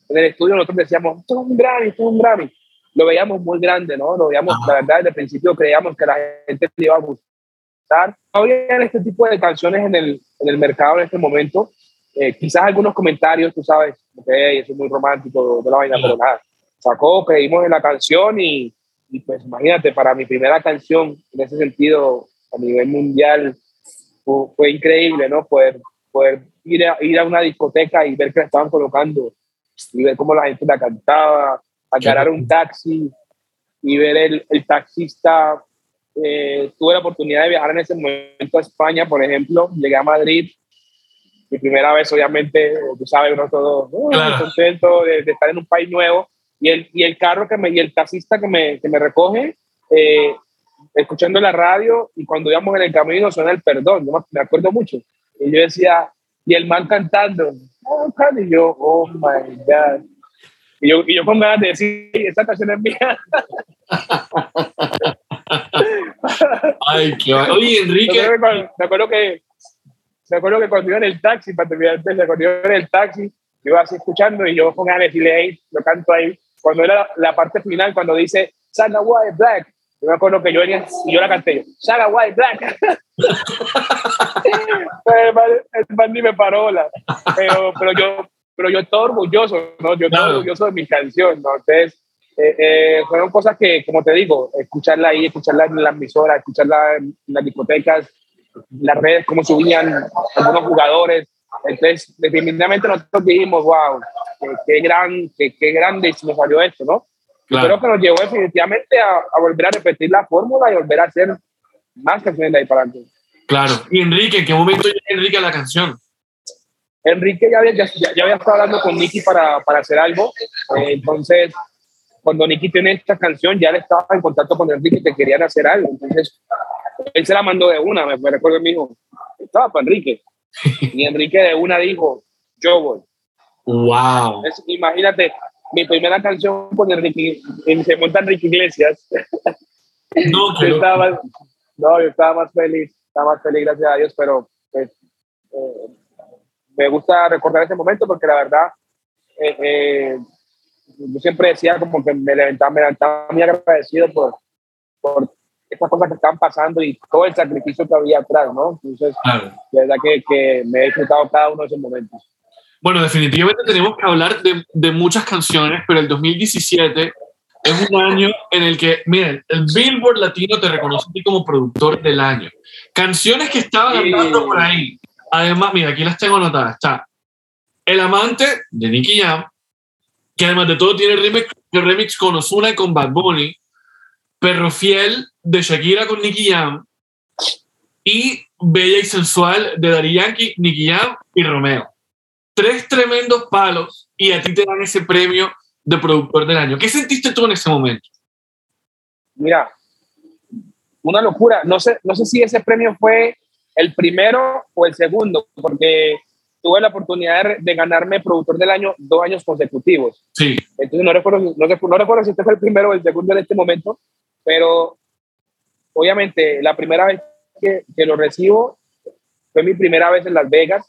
en el estudio nosotros decíamos, esto es un Grammy, esto es un Grammy. Lo veíamos muy grande, ¿no? Lo veíamos, la verdad, desde el principio creíamos que la gente le iba a gustar. No había este tipo de canciones en el, en el mercado en este momento eh, quizás algunos comentarios, tú sabes, ok, eso es muy romántico de la vaina, pero nada, sacó, creímos en la canción y, y, pues imagínate, para mi primera canción, en ese sentido, a nivel mundial, fue, increíble, ¿no? Poder, poder ir, a, ir a una discoteca y ver que la estaban colocando y ver cómo la gente la cantaba, agarrar un taxi y ver el, el taxista. Eh, tuve la oportunidad de viajar en ese momento a España, por ejemplo, llegué a Madrid mi primera vez, obviamente, tú sabes, uno todo uh, contento de, estar en un país nuevo. Y el, y el carro que me, y el taxista que me, que me recoge, eh, escuchando la radio, y cuando íbamos en el camino suena el perdón, yo me acuerdo mucho. Y yo decía, y el man cantando, oh, y yo, oh my God. Y yo, y yo con ganas de decir, esta canción es mía. Ay, qué Oye, Enrique. Me acuerdo que me acuerdo que cuando iba en el taxi, para terminar cuando iba en el taxi, iba así escuchando y yo con ganas de decirle, hey, lo canto ahí. Cuando era la parte final, cuando dice, Sana White Black, yo me acuerdo que yo venía y yo la canté, Sana White Black. el man ni me paró, pero, pero, yo, pero yo estoy orgulloso, ¿no? Yo estoy orgulloso de mi canción, ¿no? Entonces, eh, eh, fueron cosas que, como te digo, escucharla ahí, escucharla en la emisora, escucharla en las discotecas, las redes, cómo subían algunos jugadores. Entonces, definitivamente nosotros dijimos, wow, qué, gran, qué, qué grande nos salió esto, ¿no? Creo que nos llevó definitivamente a, a, volver a repetir la fórmula y volver a hacer más canciones de ahí para adelante. Claro. ¿Y Enrique? ¿En qué momento llega Enrique a la canción? Enrique ya había, ya, ya había estado hablando con Nicky para, para hacer algo. Eh, entonces, cuando Nicky tiene esta canción, ya le estaba en contacto con Enrique que querían hacer algo. Entonces, él se la mandó de una, me, recuerdo mi hijo, estaba para Enrique. Y Enrique de una dijo, yo voy. Wow. imagínate, mi primera canción con Enrique, se monta Enrique Iglesias. No, yo estaba, no, yo estaba más feliz, estaba más feliz, gracias a Dios, pero pues, eh, me gusta recordar ese momento porque la verdad, eh, eh, yo siempre decía como que me levantaba, me levantaba muy agradecido por, por estas cosas que están pasando y todo el sacrificio que había atrás, ¿no? Entonces, de verdad que, que, me he disfrutado cada uno de esos momentos. Bueno, definitivamente tenemos que hablar de, de muchas canciones, pero el 2017 es un año en el que, miren, el Billboard Latino te reconoce como productor del año. Canciones que estaban andando por ahí. Además, mira, aquí las tengo anotadas. Está El Amante de Nicky Jam, que además de todo tiene remix, remix con Ozuna y con Bad Bunny. Perro Fiel de Shakira con Nicky Jam y Bella y Sensual de Daddy Yankee, Nicky Jam y Romeo. Tres tremendos palos y a ti te dan ese premio de productor del año. ¿Qué sentiste tú en ese momento? Mira, una locura. No sé, no sé si ese premio fue el primero o el segundo, porque tuve la oportunidad de, ganarme productor del año dos años consecutivos. Sí. Entonces no recuerdo, no, no recuerdo si este fue el primero o el segundo en este momento, pero obviamente la primera vez que, que, lo recibo fue mi primera vez en Las Vegas,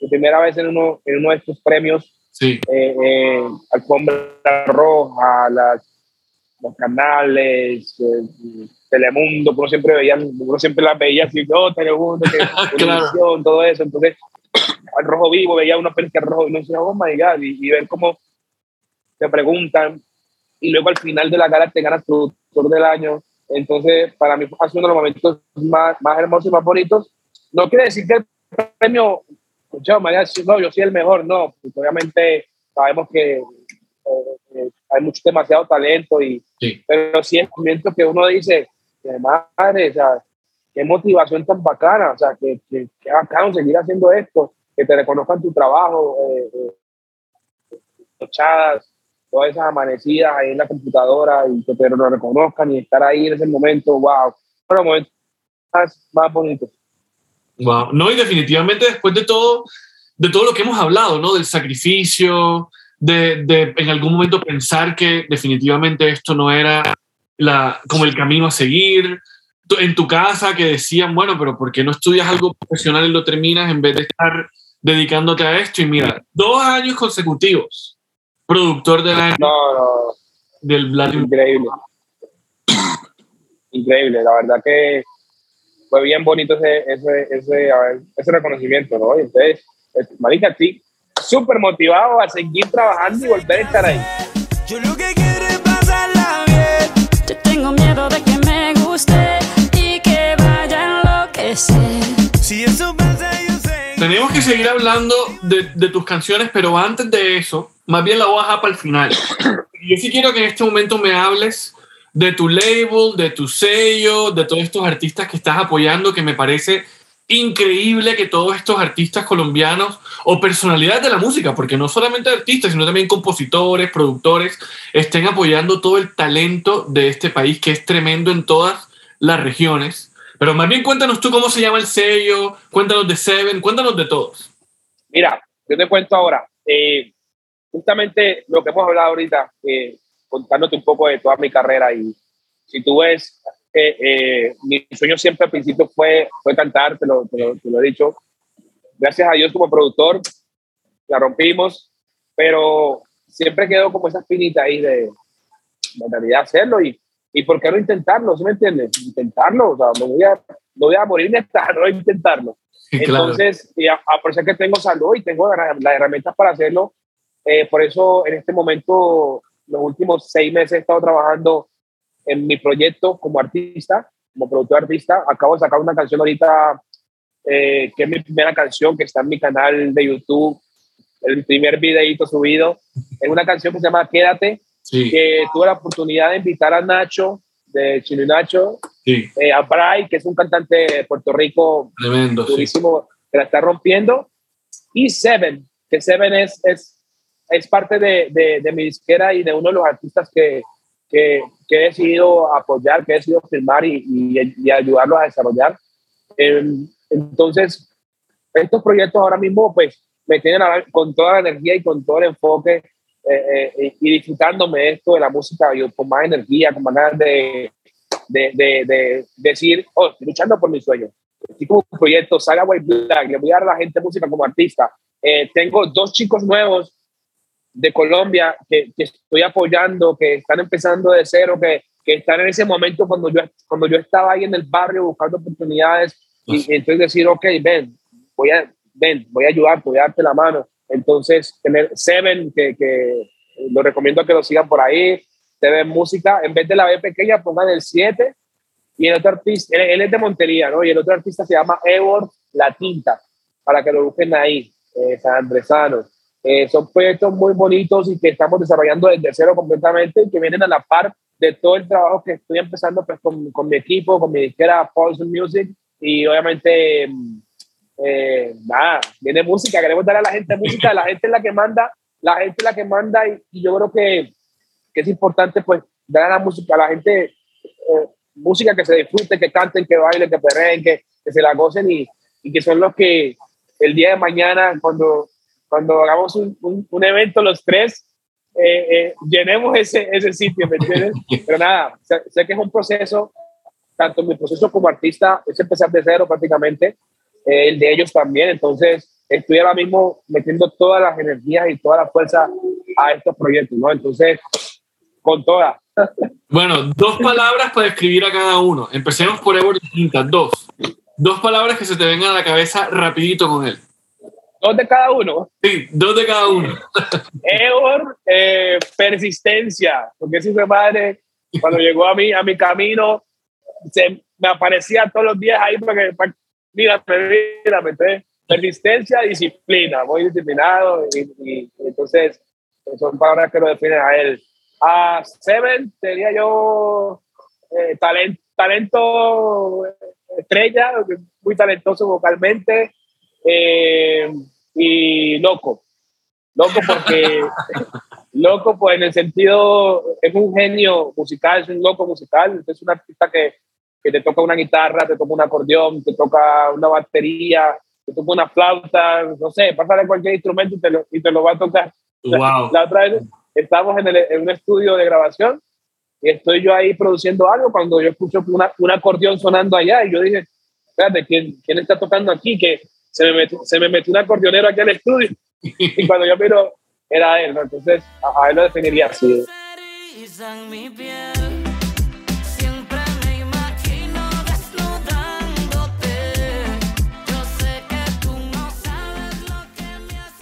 mi primera vez en uno, en uno de estos premios, sí. eh, eh, Alfombra Roja, las, los canales, eh, Telemundo, uno siempre veía, uno siempre las veía así, no, Telemundo, que, claro. todo eso, entonces al rojo vivo veía una película rojo y no decía, oh my God, y, y ver cómo te preguntan y luego al final de la gala te ganas productor del año. Entonces, para mí ha sido uno de los momentos más, más hermosos y más bonitos. No quiere decir que premio, yo, María, no, yo soy el mejor, no, obviamente sabemos que eh, eh, hay mucho, demasiado talento, y, pero sí el momento que uno dice, madre, o sea, qué motivación tan bacana, o sea, que, que, que bacano seguir haciendo esto, que te reconozcan tu trabajo, eh, eh, todas esas amanecidas ahí en la computadora y que te lo reconozcan y estar ahí en ese momento, wow, los momentos más, más bonitos. Wow, no, y definitivamente después de todo, de todo lo que hemos hablado, ¿no? Del sacrificio, de, de en algún momento pensar que definitivamente esto no era la, como el camino a seguir, en tu casa que decían, bueno, pero ¿por qué no estudias algo profesional y lo terminas en vez de estar dedicándote a esto? Y mira, dos años consecutivos, productor del año no, no. del Increíble. Increíble, la verdad que fue bien bonito ese, ese, ese, ese reconocimiento, ¿no? entonces, marica, sí, súper motivado a seguir trabajando y volver a estar ahí. Yo lo que quiero es pasarla bien. Yo tengo miedo de que me guste y que vaya a enloquecer. Si eso pasa, yo sé. Tenemos que seguir hablando de, de tus canciones, pero antes de eso, más bien la voy a dejar para el final. Yo sí quiero que en este momento me hables de tu label, de tu sello, de todos estos artistas que estás apoyando, que me parece increíble que todos estos artistas colombianos o personalidades de la música, porque no solamente artistas, sino también compositores, productores, estén apoyando todo el talento de este país, que es tremendo en todas las regiones. Pero más bien cuéntanos tú cómo se llama el sello, cuéntanos de Seven, cuéntanos de todos. Mira, yo te cuento ahora, eh, justamente lo que hemos hablado ahorita, eh, contándote un poco de toda mi carrera y si tú ves, eh, eh, mi sueño siempre al principio fue, fue cantar, te lo, te lo, he dicho. Gracias a Dios como productor, la rompimos, pero siempre quedó como esa espinita ahí de, de realidad hacerlo y, y por qué no intentarlo, ¿sí me entiendes? Intentarlo, o sea, no voy a, no voy a morir de estar, no intentarlo. Entonces, y a, a que tengo salud y tengo las herramientas para hacerlo, eh, por eso en este momento los últimos seis meses he estado trabajando en mi proyecto como artista, como productor artista. Acabo de sacar una canción ahorita, eh, que es mi primera canción, que está en mi canal de YouTube, el primer videito subido. Es una canción que se llama Quédate, que tuve la oportunidad de invitar a Nacho, de Chino y Nacho, eh, a Bray, que es un cantante de Puerto Rico Tremendo, durísimo, que la está rompiendo, y Seven, que Seven es, es es parte de, de, mi disquera y de uno de los artistas que, que, que he decidido apoyar, que he decidido firmar y, y, ayudarlos a desarrollar. Em, entonces, estos proyectos ahora mismo, pues, me tienen con toda la energía y con todo el enfoque eh, eh, y disfrutándome esto de la música yo, con más energía, con más ganas de, de, de, decir, oh, estoy luchando por mi sueño. Estoy como un proyecto, Saga White Black, le voy a dar a la gente música como artista. Eh, tengo dos chicos nuevos de Colombia que, estoy apoyando, que están empezando de cero, que, que, están en ese momento cuando yo, cuando yo estaba ahí en el barrio buscando oportunidades y, entonces decir, ok, ven, voy a, ven, voy a ayudarte, voy a darte la mano. Entonces, tener Seven, que, que lo recomiendo que lo sigan por ahí, Seven Música, en vez de la B pequeña, pongan el 7 y el otro artista, él, es de Montería, ¿no? Y el otro artista se llama Evor La Tinta, para que lo busquen ahí, eh, San Andresano. Eh, son proyectos muy bonitos y que estamos desarrollando desde cero completamente y que vienen a la par de todo el trabajo que estoy empezando pues, con, con mi equipo, con mi disquera Paulson Music. Y obviamente, eh, nada, viene música, queremos dar a la gente música, la gente es la que manda, la gente es la que manda y, yo creo que, que, es importante pues dar a la música, a la gente eh, música que se disfrute, que canten, que bailen, que perreen, que, que se la gocen y, y que son los que el día de mañana cuando cuando hagamos un, un, evento los tres, eh, eh, llenemos ese, ese sitio, ¿me entiendes? Pero nada, sé, que es un proceso, tanto mi proceso como artista es empezar de cero prácticamente, eh, el de ellos también, entonces estoy ahora mismo metiendo todas las energías y toda la fuerza a estos proyectos, ¿no? Entonces, con todas. Bueno, dos palabras para describir a cada uno. Empecemos por Evo distintas, dos. Dos palabras que se te vengan a la cabeza rapidito con él. Dos de cada uno. Sí, dos de cada uno. Eor, eh, persistencia, porque ese fue padre, cuando llegó a mí, a mi camino, se me aparecía todos los días ahí para que, para, mírame, mírame, persistencia, disciplina, muy disciplinado y, entonces son palabras que lo definen a él. A Seven sería yo eh, talento, talento estrella, muy talentoso vocalmente eh, y loco. Loco porque, loco pues en el sentido, es un genio musical, es un loco musical, es un artista que, que te toca una guitarra, te toca un acordeón, te toca una batería, te toca una flauta, no sé, pásale cualquier instrumento y te lo, y te lo va a tocar. Wow. La, otra vez estamos en, el, en, un estudio de grabación y estoy yo ahí produciendo algo cuando yo escucho una, un acordeón sonando allá y yo dije, espérate, ¿quién, quién está tocando aquí? Que se me, metió, se me metió un acordeonero aquí al estudio y cuando yo miro era él, ¿no? entonces a, a él lo definiría así.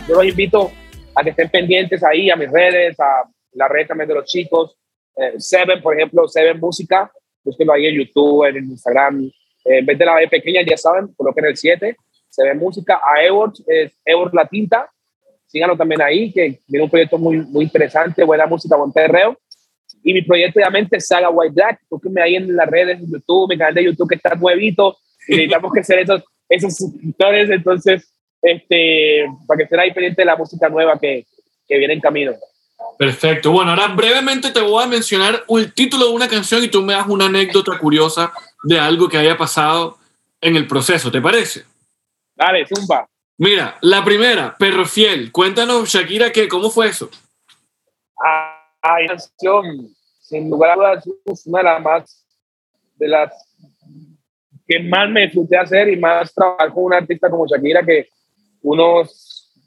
yo los invito a que estén pendientes ahí a mis redes, a la red también de los chicos. Eh, Seven, por ejemplo, Seven Música, búsquenlo ahí en YouTube, en Instagram. Eh, en vez de la B pequeña, ya saben, coloquen el 7, Seven Música. A Evor, es La Tinta, síganlo también ahí, que viene un proyecto muy, muy interesante, buena música, buen terreo. Y mi proyecto, obviamente, es Saga White Black. Búsquenme ahí en las redes de YouTube, mi canal de YouTube que está nuevito. Y necesitamos que ser esos, esos suscriptores. Entonces, este, para que estén ahí pendiente de la música nueva que, que viene en camino. Perfecto. Bueno, ahora brevemente te voy a mencionar el título de una canción y tú me das una anécdota curiosa de algo que haya pasado en el proceso, ¿te parece? Dale, zumba. Mira, la primera, Perro Fiel. Cuéntanos, Shakira, que, ¿cómo fue eso? Ah, canción, sin lugar a dudas, una de las más, de las que más me disfruté hacer y más trabajar con un artista como Shakira, que uno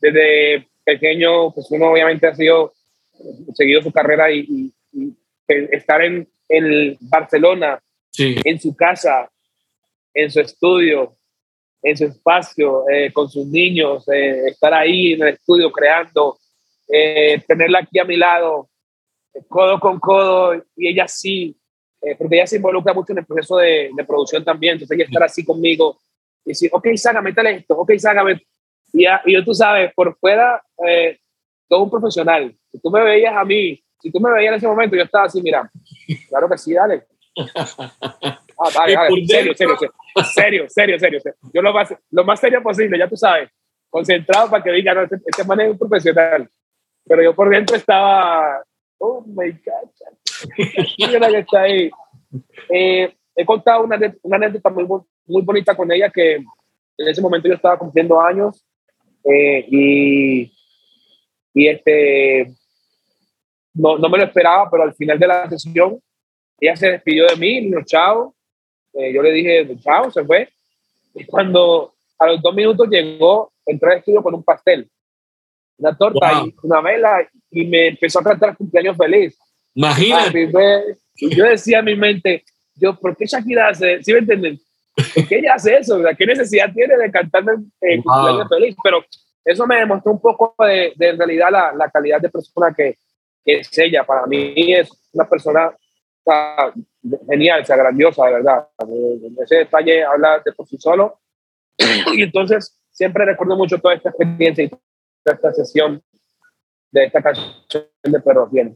desde pequeño, pues uno obviamente ha sido seguido su carrera y, estar en, en Barcelona, en su casa, en su estudio, en su espacio, eh, con sus niños, eh, estar ahí en el estudio creando, eh, tenerla aquí a mi lado, codo con codo, y ella sí, porque ella se involucra mucho en el proceso de, de producción también, entonces ella estar así conmigo y decir, ok, Saga, métale esto, ok, Saga, y, y yo, tú sabes, por fuera, eh, todo un profesional. Si tú me veías a mí, si tú me veías en ese momento, yo estaba así, mira, claro que sí, dale. Ah, dale, dale. Serio, serio, serio, serio, serio, serio. Yo lo más, lo más serio posible, ya tú sabes, concentrado para que diga, no, este, este man es un profesional. Pero yo por dentro estaba, oh my God, mira que está ahí. Eh, he contado una, una anécdota muy, muy bonita con ella que en ese momento yo estaba cumpliendo años eh, y, y este, no, no, me lo esperaba, pero al final de la sesión ella se despidió de mí, dijo chao. Eh, yo le dije chao, se fue. Y cuando a los dos minutos llegó, entró al estudio con un pastel, una torta y una vela y me empezó a cantar cumpleaños feliz. Imagínate. Y yo decía en mi mente, yo, ¿por qué Shakira hace? ¿Sí me entienden? ¿Por qué ella hace eso? ¿Qué necesidad tiene de cantarme eh, cumpleaños feliz? Pero eso me demostró un poco de, de en realidad la, la, calidad de persona que, que, es ella. Para mí es una persona genial, o sea, grandiosa, de verdad. Ese detalle habla de por sí solo. Y entonces siempre recuerdo mucho toda esta experiencia y toda esta sesión de esta canción de Perros Bien.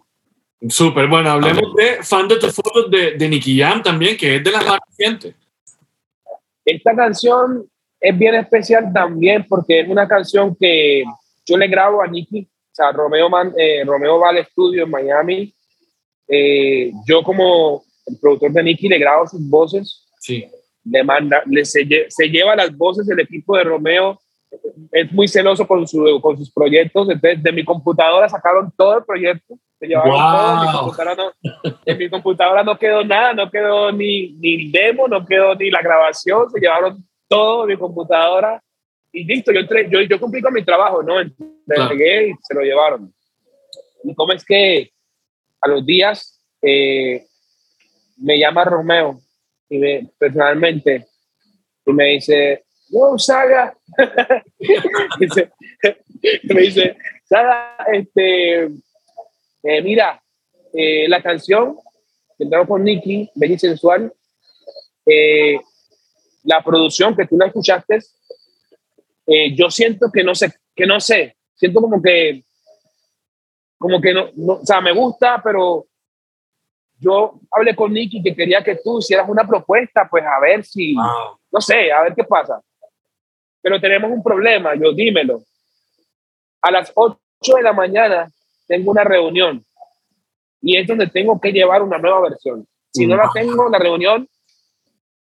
Súper, bueno, hablemos de fan de tus fotos de, de Nicky Jam también, que es de las más recientes. Esta canción es bien especial también porque es una canción que yo le grabo a Nicky, o sea, Romeo, Man, eh, Romeo va al estudio en Miami. Eh, yo como el productor de Nicky le grabo sus voces. Sí. Le manda, le se, se lleva las voces del equipo de Romeo. Es muy celoso con, su, con sus proyectos. Entonces, de mi computadora sacaron todo el proyecto. Se llevaron wow. todo. Mi computadora no, en mi computadora no quedó nada, no quedó ni, ni demo, no quedó ni la grabación. Se llevaron todo mi computadora y listo, yo, entré, yo, yo cumplí con mi trabajo, ¿no? Claro. y se lo llevaron. ¿Y cómo es que a los días eh, me llama Romeo y me, personalmente y me dice, no, Saga, dice, me dice, Saga, este, eh, mira, eh, la canción que entramos con Nicky, Bella Sensual, eh, la producción que tú la escuchaste yo siento que no sé, que no sé, siento como que, como que no, no, o sea, me gusta, pero yo hablé con Nicky que quería que tú hicieras una propuesta, pues a ver si, no sé, a ver qué pasa. Pero tenemos un problema, yo dímelo. A las 8 de la mañana tengo una reunión y es donde tengo que llevar una nueva versión. Si no la tengo, la reunión,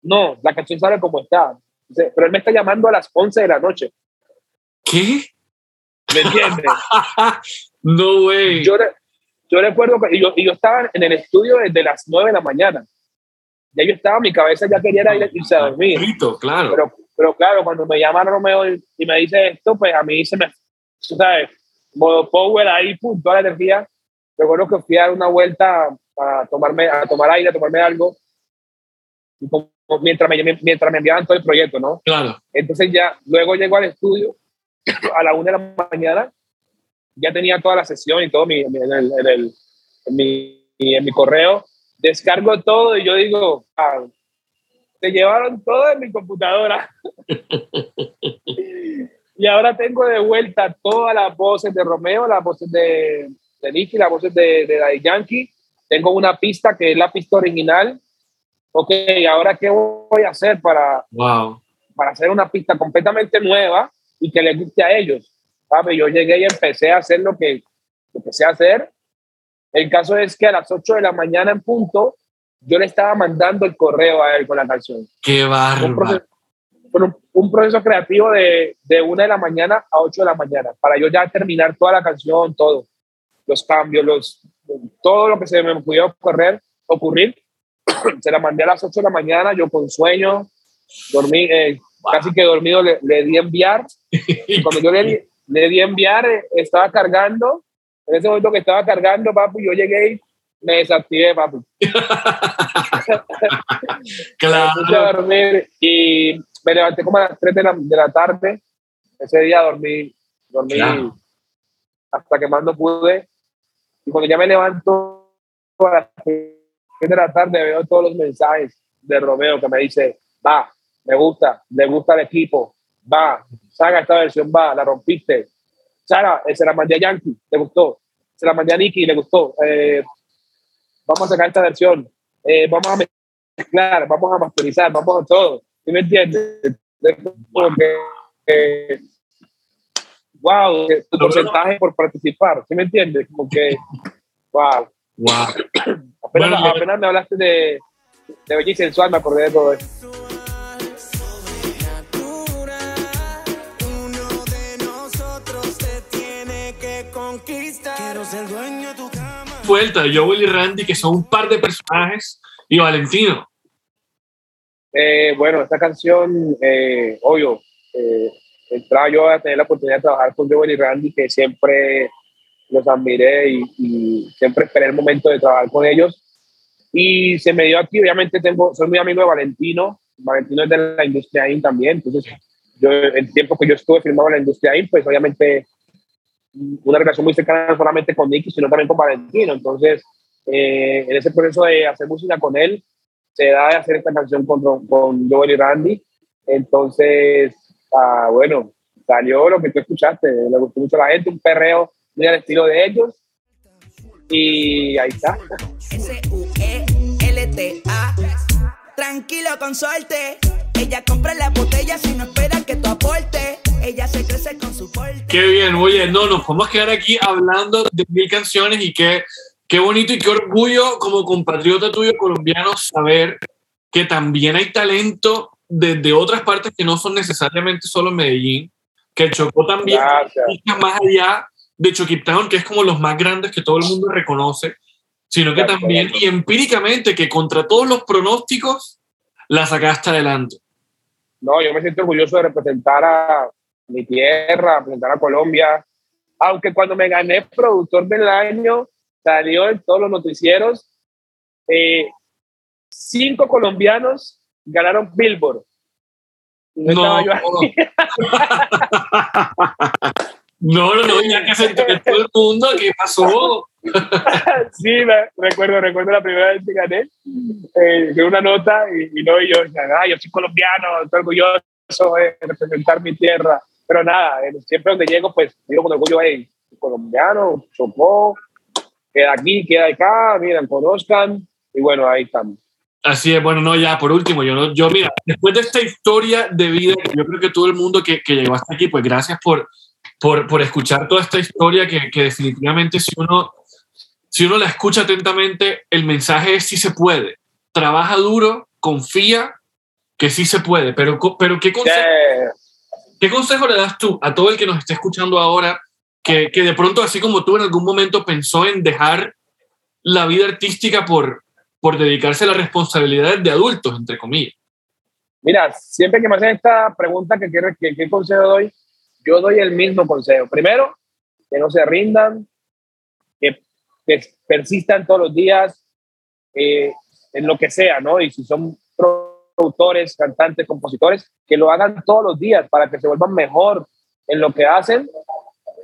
no, la canción sabe cómo está. Pero él me está llamando a las 11 de la noche. ¿Qué? ¿Me entiendes? no, way. Yo, yo recuerdo que yo, yo estaba en el estudio desde las 9 de la mañana. Ya yo estaba, mi cabeza ya quería ir irse a dormir. claro. Pero, pero claro, cuando me llama Romeo y, me dice esto, pues a mí se me, tú sabes, modo power ahí, pum, toda la energía. Recuerdo que fui a dar una vuelta a tomarme, a tomar aire, a tomarme algo. mientras, me, mientras me enviaban todo el proyecto, ¿no? Claro. Entonces ya, luego llego al estudio a la una de la mañana ya tenía toda la sesión y todo mi, en, el, en, el, en, mi, en mi correo. Descargo todo y yo digo, ah, se llevaron todo en mi computadora. y ahora tengo de vuelta todas las voces de Romeo, las voces de, de Nicky, las voces de, de Daddy Yankee. Tengo una pista que es la pista original. Ok, ¿ahora qué voy a hacer para, wow. para hacer una pista completamente nueva y que les guste a ellos? Yo llegué y empecé a hacer lo que empecé a hacer. El caso es que a las 8 de la mañana en punto, yo le estaba mandando el correo a él con la canción. ¡Qué barba! Un proceso, un, proceso creativo de, de 1 de la mañana a 8 de la mañana, para yo ya terminar toda la canción, todo. Los cambios, los, todo lo que se me pudiera ocurrir, ocurrir. se la mandé a las 8 de la mañana, yo con sueño, dormí, eh, casi que dormido le, le di enviar. Cuando yo le, le di enviar, estaba cargando. En ese momento que estaba cargando, papi, yo llegué y me desactivé, papi. claro. me a dormir y me levanté como a las 3 de la, de la tarde. Ese día dormí, dormí hasta que más no pude. Y cuando ya me levanto a las 3 de la tarde, veo todos los mensajes de Romeo que me dice, va, me gusta, le gusta el equipo, va, Saga, esta versión va, la rompiste. Sara, eh, se la mandé a Yankee, le gustó. Se la mandé a Nicky, le gustó. Eh, vamos a sacar esta versión. Eh, vamos a mezclar, vamos a masterizar, vamos a todo. ¿Sí me entiendes? Porque, wow, tu porcentaje por participar. ¿Sí me entiendes? Como que, wow. Wow. apenas, apenas me hablaste de, de Sensual, me acordé de todo eso. Vuelta de Joel y Randy, que son un par de personajes, y Valentino. Eh, bueno, esta canción, eh, obvio, eh, entraba yo a tener la oportunidad de trabajar con Joel y Randy, que siempre los admiré y, siempre esperé el momento de trabajar con ellos. Y se me dio aquí, obviamente tengo, soy muy amigo de Valentino, Valentino es de la industria AIN también, entonces yo, el tiempo que yo estuve firmado en la industria AIN, pues obviamente una relación muy cercana no solamente con Nicky, sino también con Valentino. Entonces, eh, en ese proceso de hacer música con él, se da de hacer esta canción con, con Joel y Randy. Entonces, ah, bueno, salió lo que tú escuchaste, le gustó mucho a la gente, un perreo muy al estilo de ellos. Y ahí está. S-U-E-L-T-A. Tranquilo con suerte. Ella compra la botella si no espera que tú aporte. Ella se crece con su porte. Qué bien, oye, no, nos podemos quedar aquí hablando de mil canciones y qué, qué bonito y qué orgullo como compatriota tuyo colombiano saber que también hay talento desde otras partes que no son necesariamente solo Medellín, que Chocó también más allá de Choquiptown, que es como los más grandes que todo el mundo reconoce, sino que también, y empíricamente, que contra todos los pronósticos, la sacaste adelante. No, yo me siento orgulloso de representar a mi tierra, representar a Colombia. Aunque cuando me gané productor del año, salió en todos los noticieros, eh, cinco colombianos ganaron Billboard. No, no, no, no, no, ya que se enteró todo el mundo, ¿qué pasó? sí, recuerdo, recuerdo la primera vez que gané, eh, de una nota y, no, y yo, ah, yo soy colombiano, estoy orgulloso de representar mi tierra. Pero nada, siempre donde llego, pues digo con orgullo, hey, colombiano, Chocó, queda aquí, queda acá, miren, conozcan, y bueno, ahí estamos. Así es, bueno, no, ya por último, yo, yo mira, después de esta historia de vida, yo creo que todo el mundo que, que llegó hasta aquí, pues gracias por, por, por escuchar toda esta historia que, que, definitivamente si uno, si uno la escucha atentamente, el mensaje es sí se puede. Trabaja duro, confía que sí se puede, pero, pero ¿qué, consejo, ¿qué consejo le das tú a todo el que nos esté escuchando ahora que, que de pronto, así como tú en algún momento pensó en dejar la vida artística por, por dedicarse a las responsabilidades de adultos, entre comillas? Mira, siempre que me hacen esta pregunta, que qué, consejo doy? Yo doy el mismo consejo. Primero, que no se rindan, que, persistan todos los días eh, en lo que sea, ¿no? Y si son productores, cantantes, compositores, que lo hagan todos los días para que se vuelvan mejor en lo que hacen.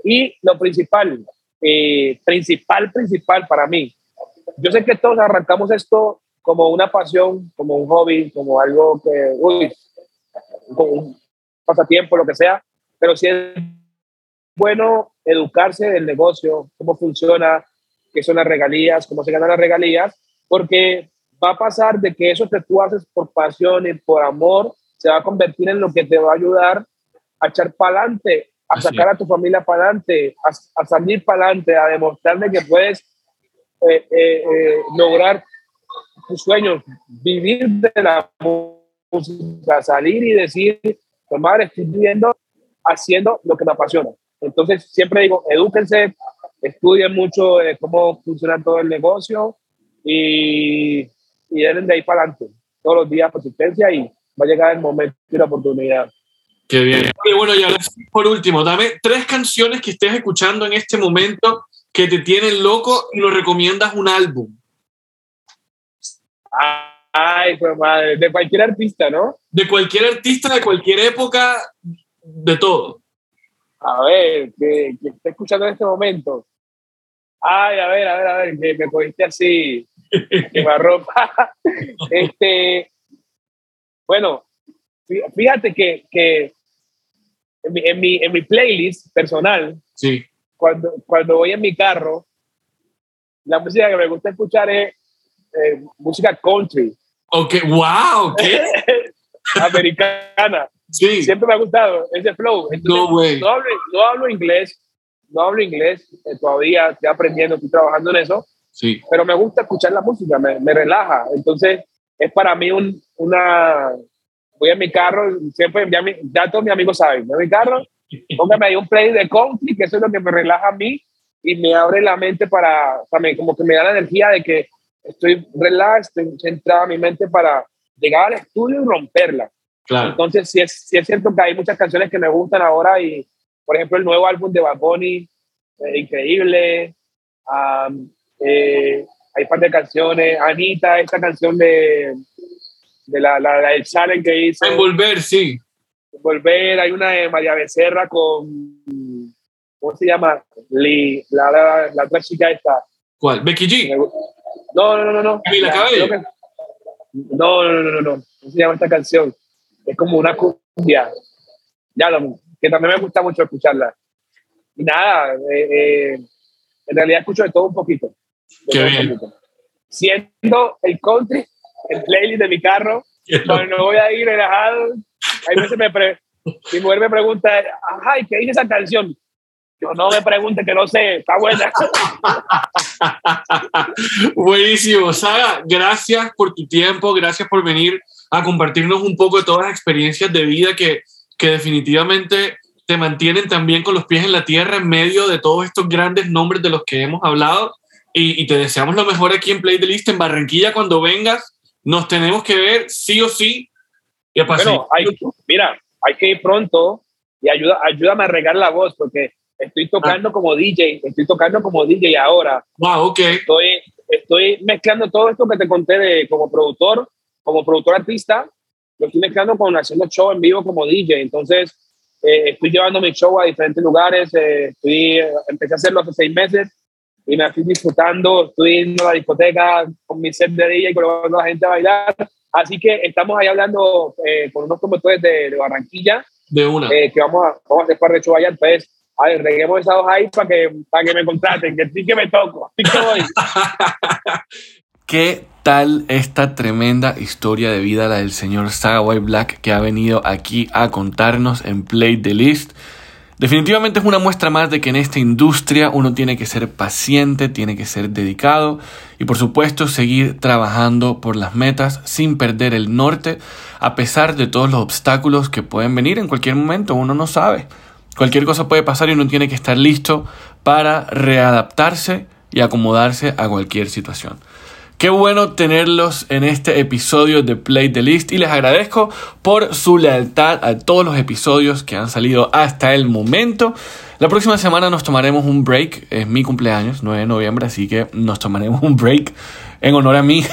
Y lo principal, eh, principal, principal para mí, yo sé que todos arrancamos esto como una pasión, como un hobby, como algo que, uy, como un pasatiempo, lo que sea, pero si es bueno educarse del negocio, cómo funciona, qué son las regalías, cómo se ganan las regalías, porque va a pasar de que eso que tú haces por pasión y por amor se va a convertir en lo que te va a ayudar a echar para adelante, a sacar a tu familia para adelante, a, a salir para adelante, a demostrarle que puedes eh, eh, eh, lograr tus sueños, vivir de la música, salir y decir, pues madre, estoy viviendo haciendo lo que me apasiona. Entonces, siempre digo, edúquense, estudien mucho cómo funciona todo el negocio y, y den de ahí para adelante. Todos los días persistencia y va a llegar el momento y la oportunidad. Qué bien. Y bueno, y ahora por último, dame tres canciones que estés escuchando en este momento que te tienen loco y nos recomiendas un álbum. Ay, pues madre, de cualquier artista, ¿no? De cualquier artista, de cualquier época, de todo. A ver, que, que esté escuchando en este momento. Ay, a ver, a ver, a ver, que me cogiste así, ropa. este, bueno, fíjate que, que en, mi, en, mi, en mi playlist personal, sí cuando, cuando voy en mi carro, la música que me gusta escuchar es eh, música country. Ok, wow, ¿qué? Americana. Sí. Siempre me ha gustado ese flow. no, way. No, hablo, no hablo inglés, no hablo inglés eh, todavía, estoy aprendiendo, estoy trabajando en eso. Sí. Pero me gusta escuchar la música, me, me relaja. Entonces, es para mí un, una. Voy en mi carro, siempre, ya, mi, ya todos mis amigos saben, voy en mi carro Póngame ahí un play de country, que eso es lo que me relaja a mí y me abre la mente para, para como que me da la energía de que estoy relax, estoy centrada en mi mente para llegar al estudio y romperla. Claro. Entonces, sí es, sí es cierto que hay muchas canciones que me gustan ahora y, por ejemplo, el nuevo álbum de Bad Bunny, eh, increíble. Eh, hay un par de canciones. Anita, esta canción de, de la, la, la del challenge que hizo. Envolver, sí volver. Hay una de María Becerra con. ¿Cómo se llama? la, la, la, otra chica esta. ¿Cuál? ¿Becky G? No, no, no, no. ¿Camila Cabello? No, no, no, no, no. ¿Cómo se llama esta canción? Es como una cumbia. Ya, lo, que también me gusta mucho escucharla. Y nada, eh, eh, en realidad escucho de todo un poquito. Qué bien. Siendo el country, el playlist de mi carro, cuando voy a ir relajado, hay veces me pre mi mujer me pregunta, ay, ¿qué dice esa canción? Yo no me pregunte que no sé, está buena. Buenísimo, Saga, gracias por tu tiempo, gracias por venir a compartirnos un poco de todas las experiencias de vida que, que definitivamente te mantienen también con los pies en la tierra en medio de todos estos grandes nombres de los que hemos hablado. Y, y te deseamos lo mejor aquí en Play the List en Barranquilla cuando vengas. Nos tenemos que ver sí o sí bueno, hay, mira, hay que ir pronto y ayuda, ayúdame a regar la voz porque estoy tocando ah. como DJ, estoy tocando como DJ ahora. Wow, ok. Estoy, estoy mezclando todo esto que te conté de como productor, como productor artista, lo estoy mezclando con haciendo show en vivo como DJ. Entonces, eh, estoy llevando mi show a diferentes lugares. Eh, estoy, empecé a hacerlo hace seis meses y me estoy disfrutando. Estoy en la discoteca con mi set de DJ y colocando a la gente a bailar. Así que estamos ahí hablando eh, con unos promotores de, Barranquilla De una. Eh, que vamos a, vamos a hacer par de show allá. Entonces, a ver, reguemos esas dos ahí para que, para que me contraten, que sí que me toco, sí que voy. ¿Qué tal esta tremenda historia de vida, la del señor Saga White Black, que ha venido aquí a contarnos en Play the List? Definitivamente es una muestra más de que en esta industria uno tiene que ser paciente, tiene que ser dedicado y por supuesto seguir trabajando por las metas sin perder el norte a pesar de todos los obstáculos que pueden venir en cualquier momento, uno no sabe. Cualquier cosa puede pasar y uno tiene que estar listo para readaptarse y acomodarse a cualquier situación. Qué bueno tenerlos en este episodio de Play the List y les agradezco por su lealtad a todos los episodios que han salido hasta el momento. La próxima semana nos tomaremos un break, es mi cumpleaños, 9 de noviembre, así que nos tomaremos un break en honor a mí.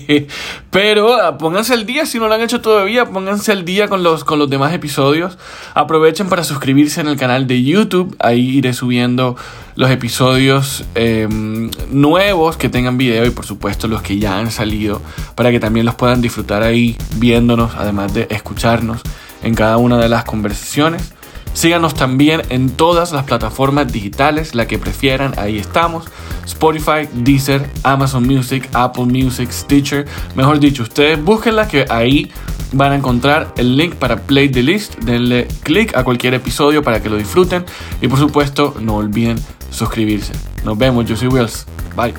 Pero ah, pónganse al día, si no lo han hecho todavía, pónganse al día con los, con los demás episodios. Aprovechen para suscribirse en el canal de YouTube, ahí iré subiendo los episodios em, nuevos que tengan video y por supuesto los que ya han salido para que también los puedan disfrutar ahí viéndonos, además de escucharnos en cada una de las conversaciones. Síganos también en todas las plataformas digitales, la que prefieran, ahí estamos. Spotify, Deezer, Amazon Music, Apple Music, Stitcher. Mejor dicho, ustedes búsquenla que ahí van a encontrar el link para Play the List. Denle click a cualquier episodio para que lo disfruten. Y por supuesto, no olviden suscribirse. Nos vemos, yo soy Wills. Bye.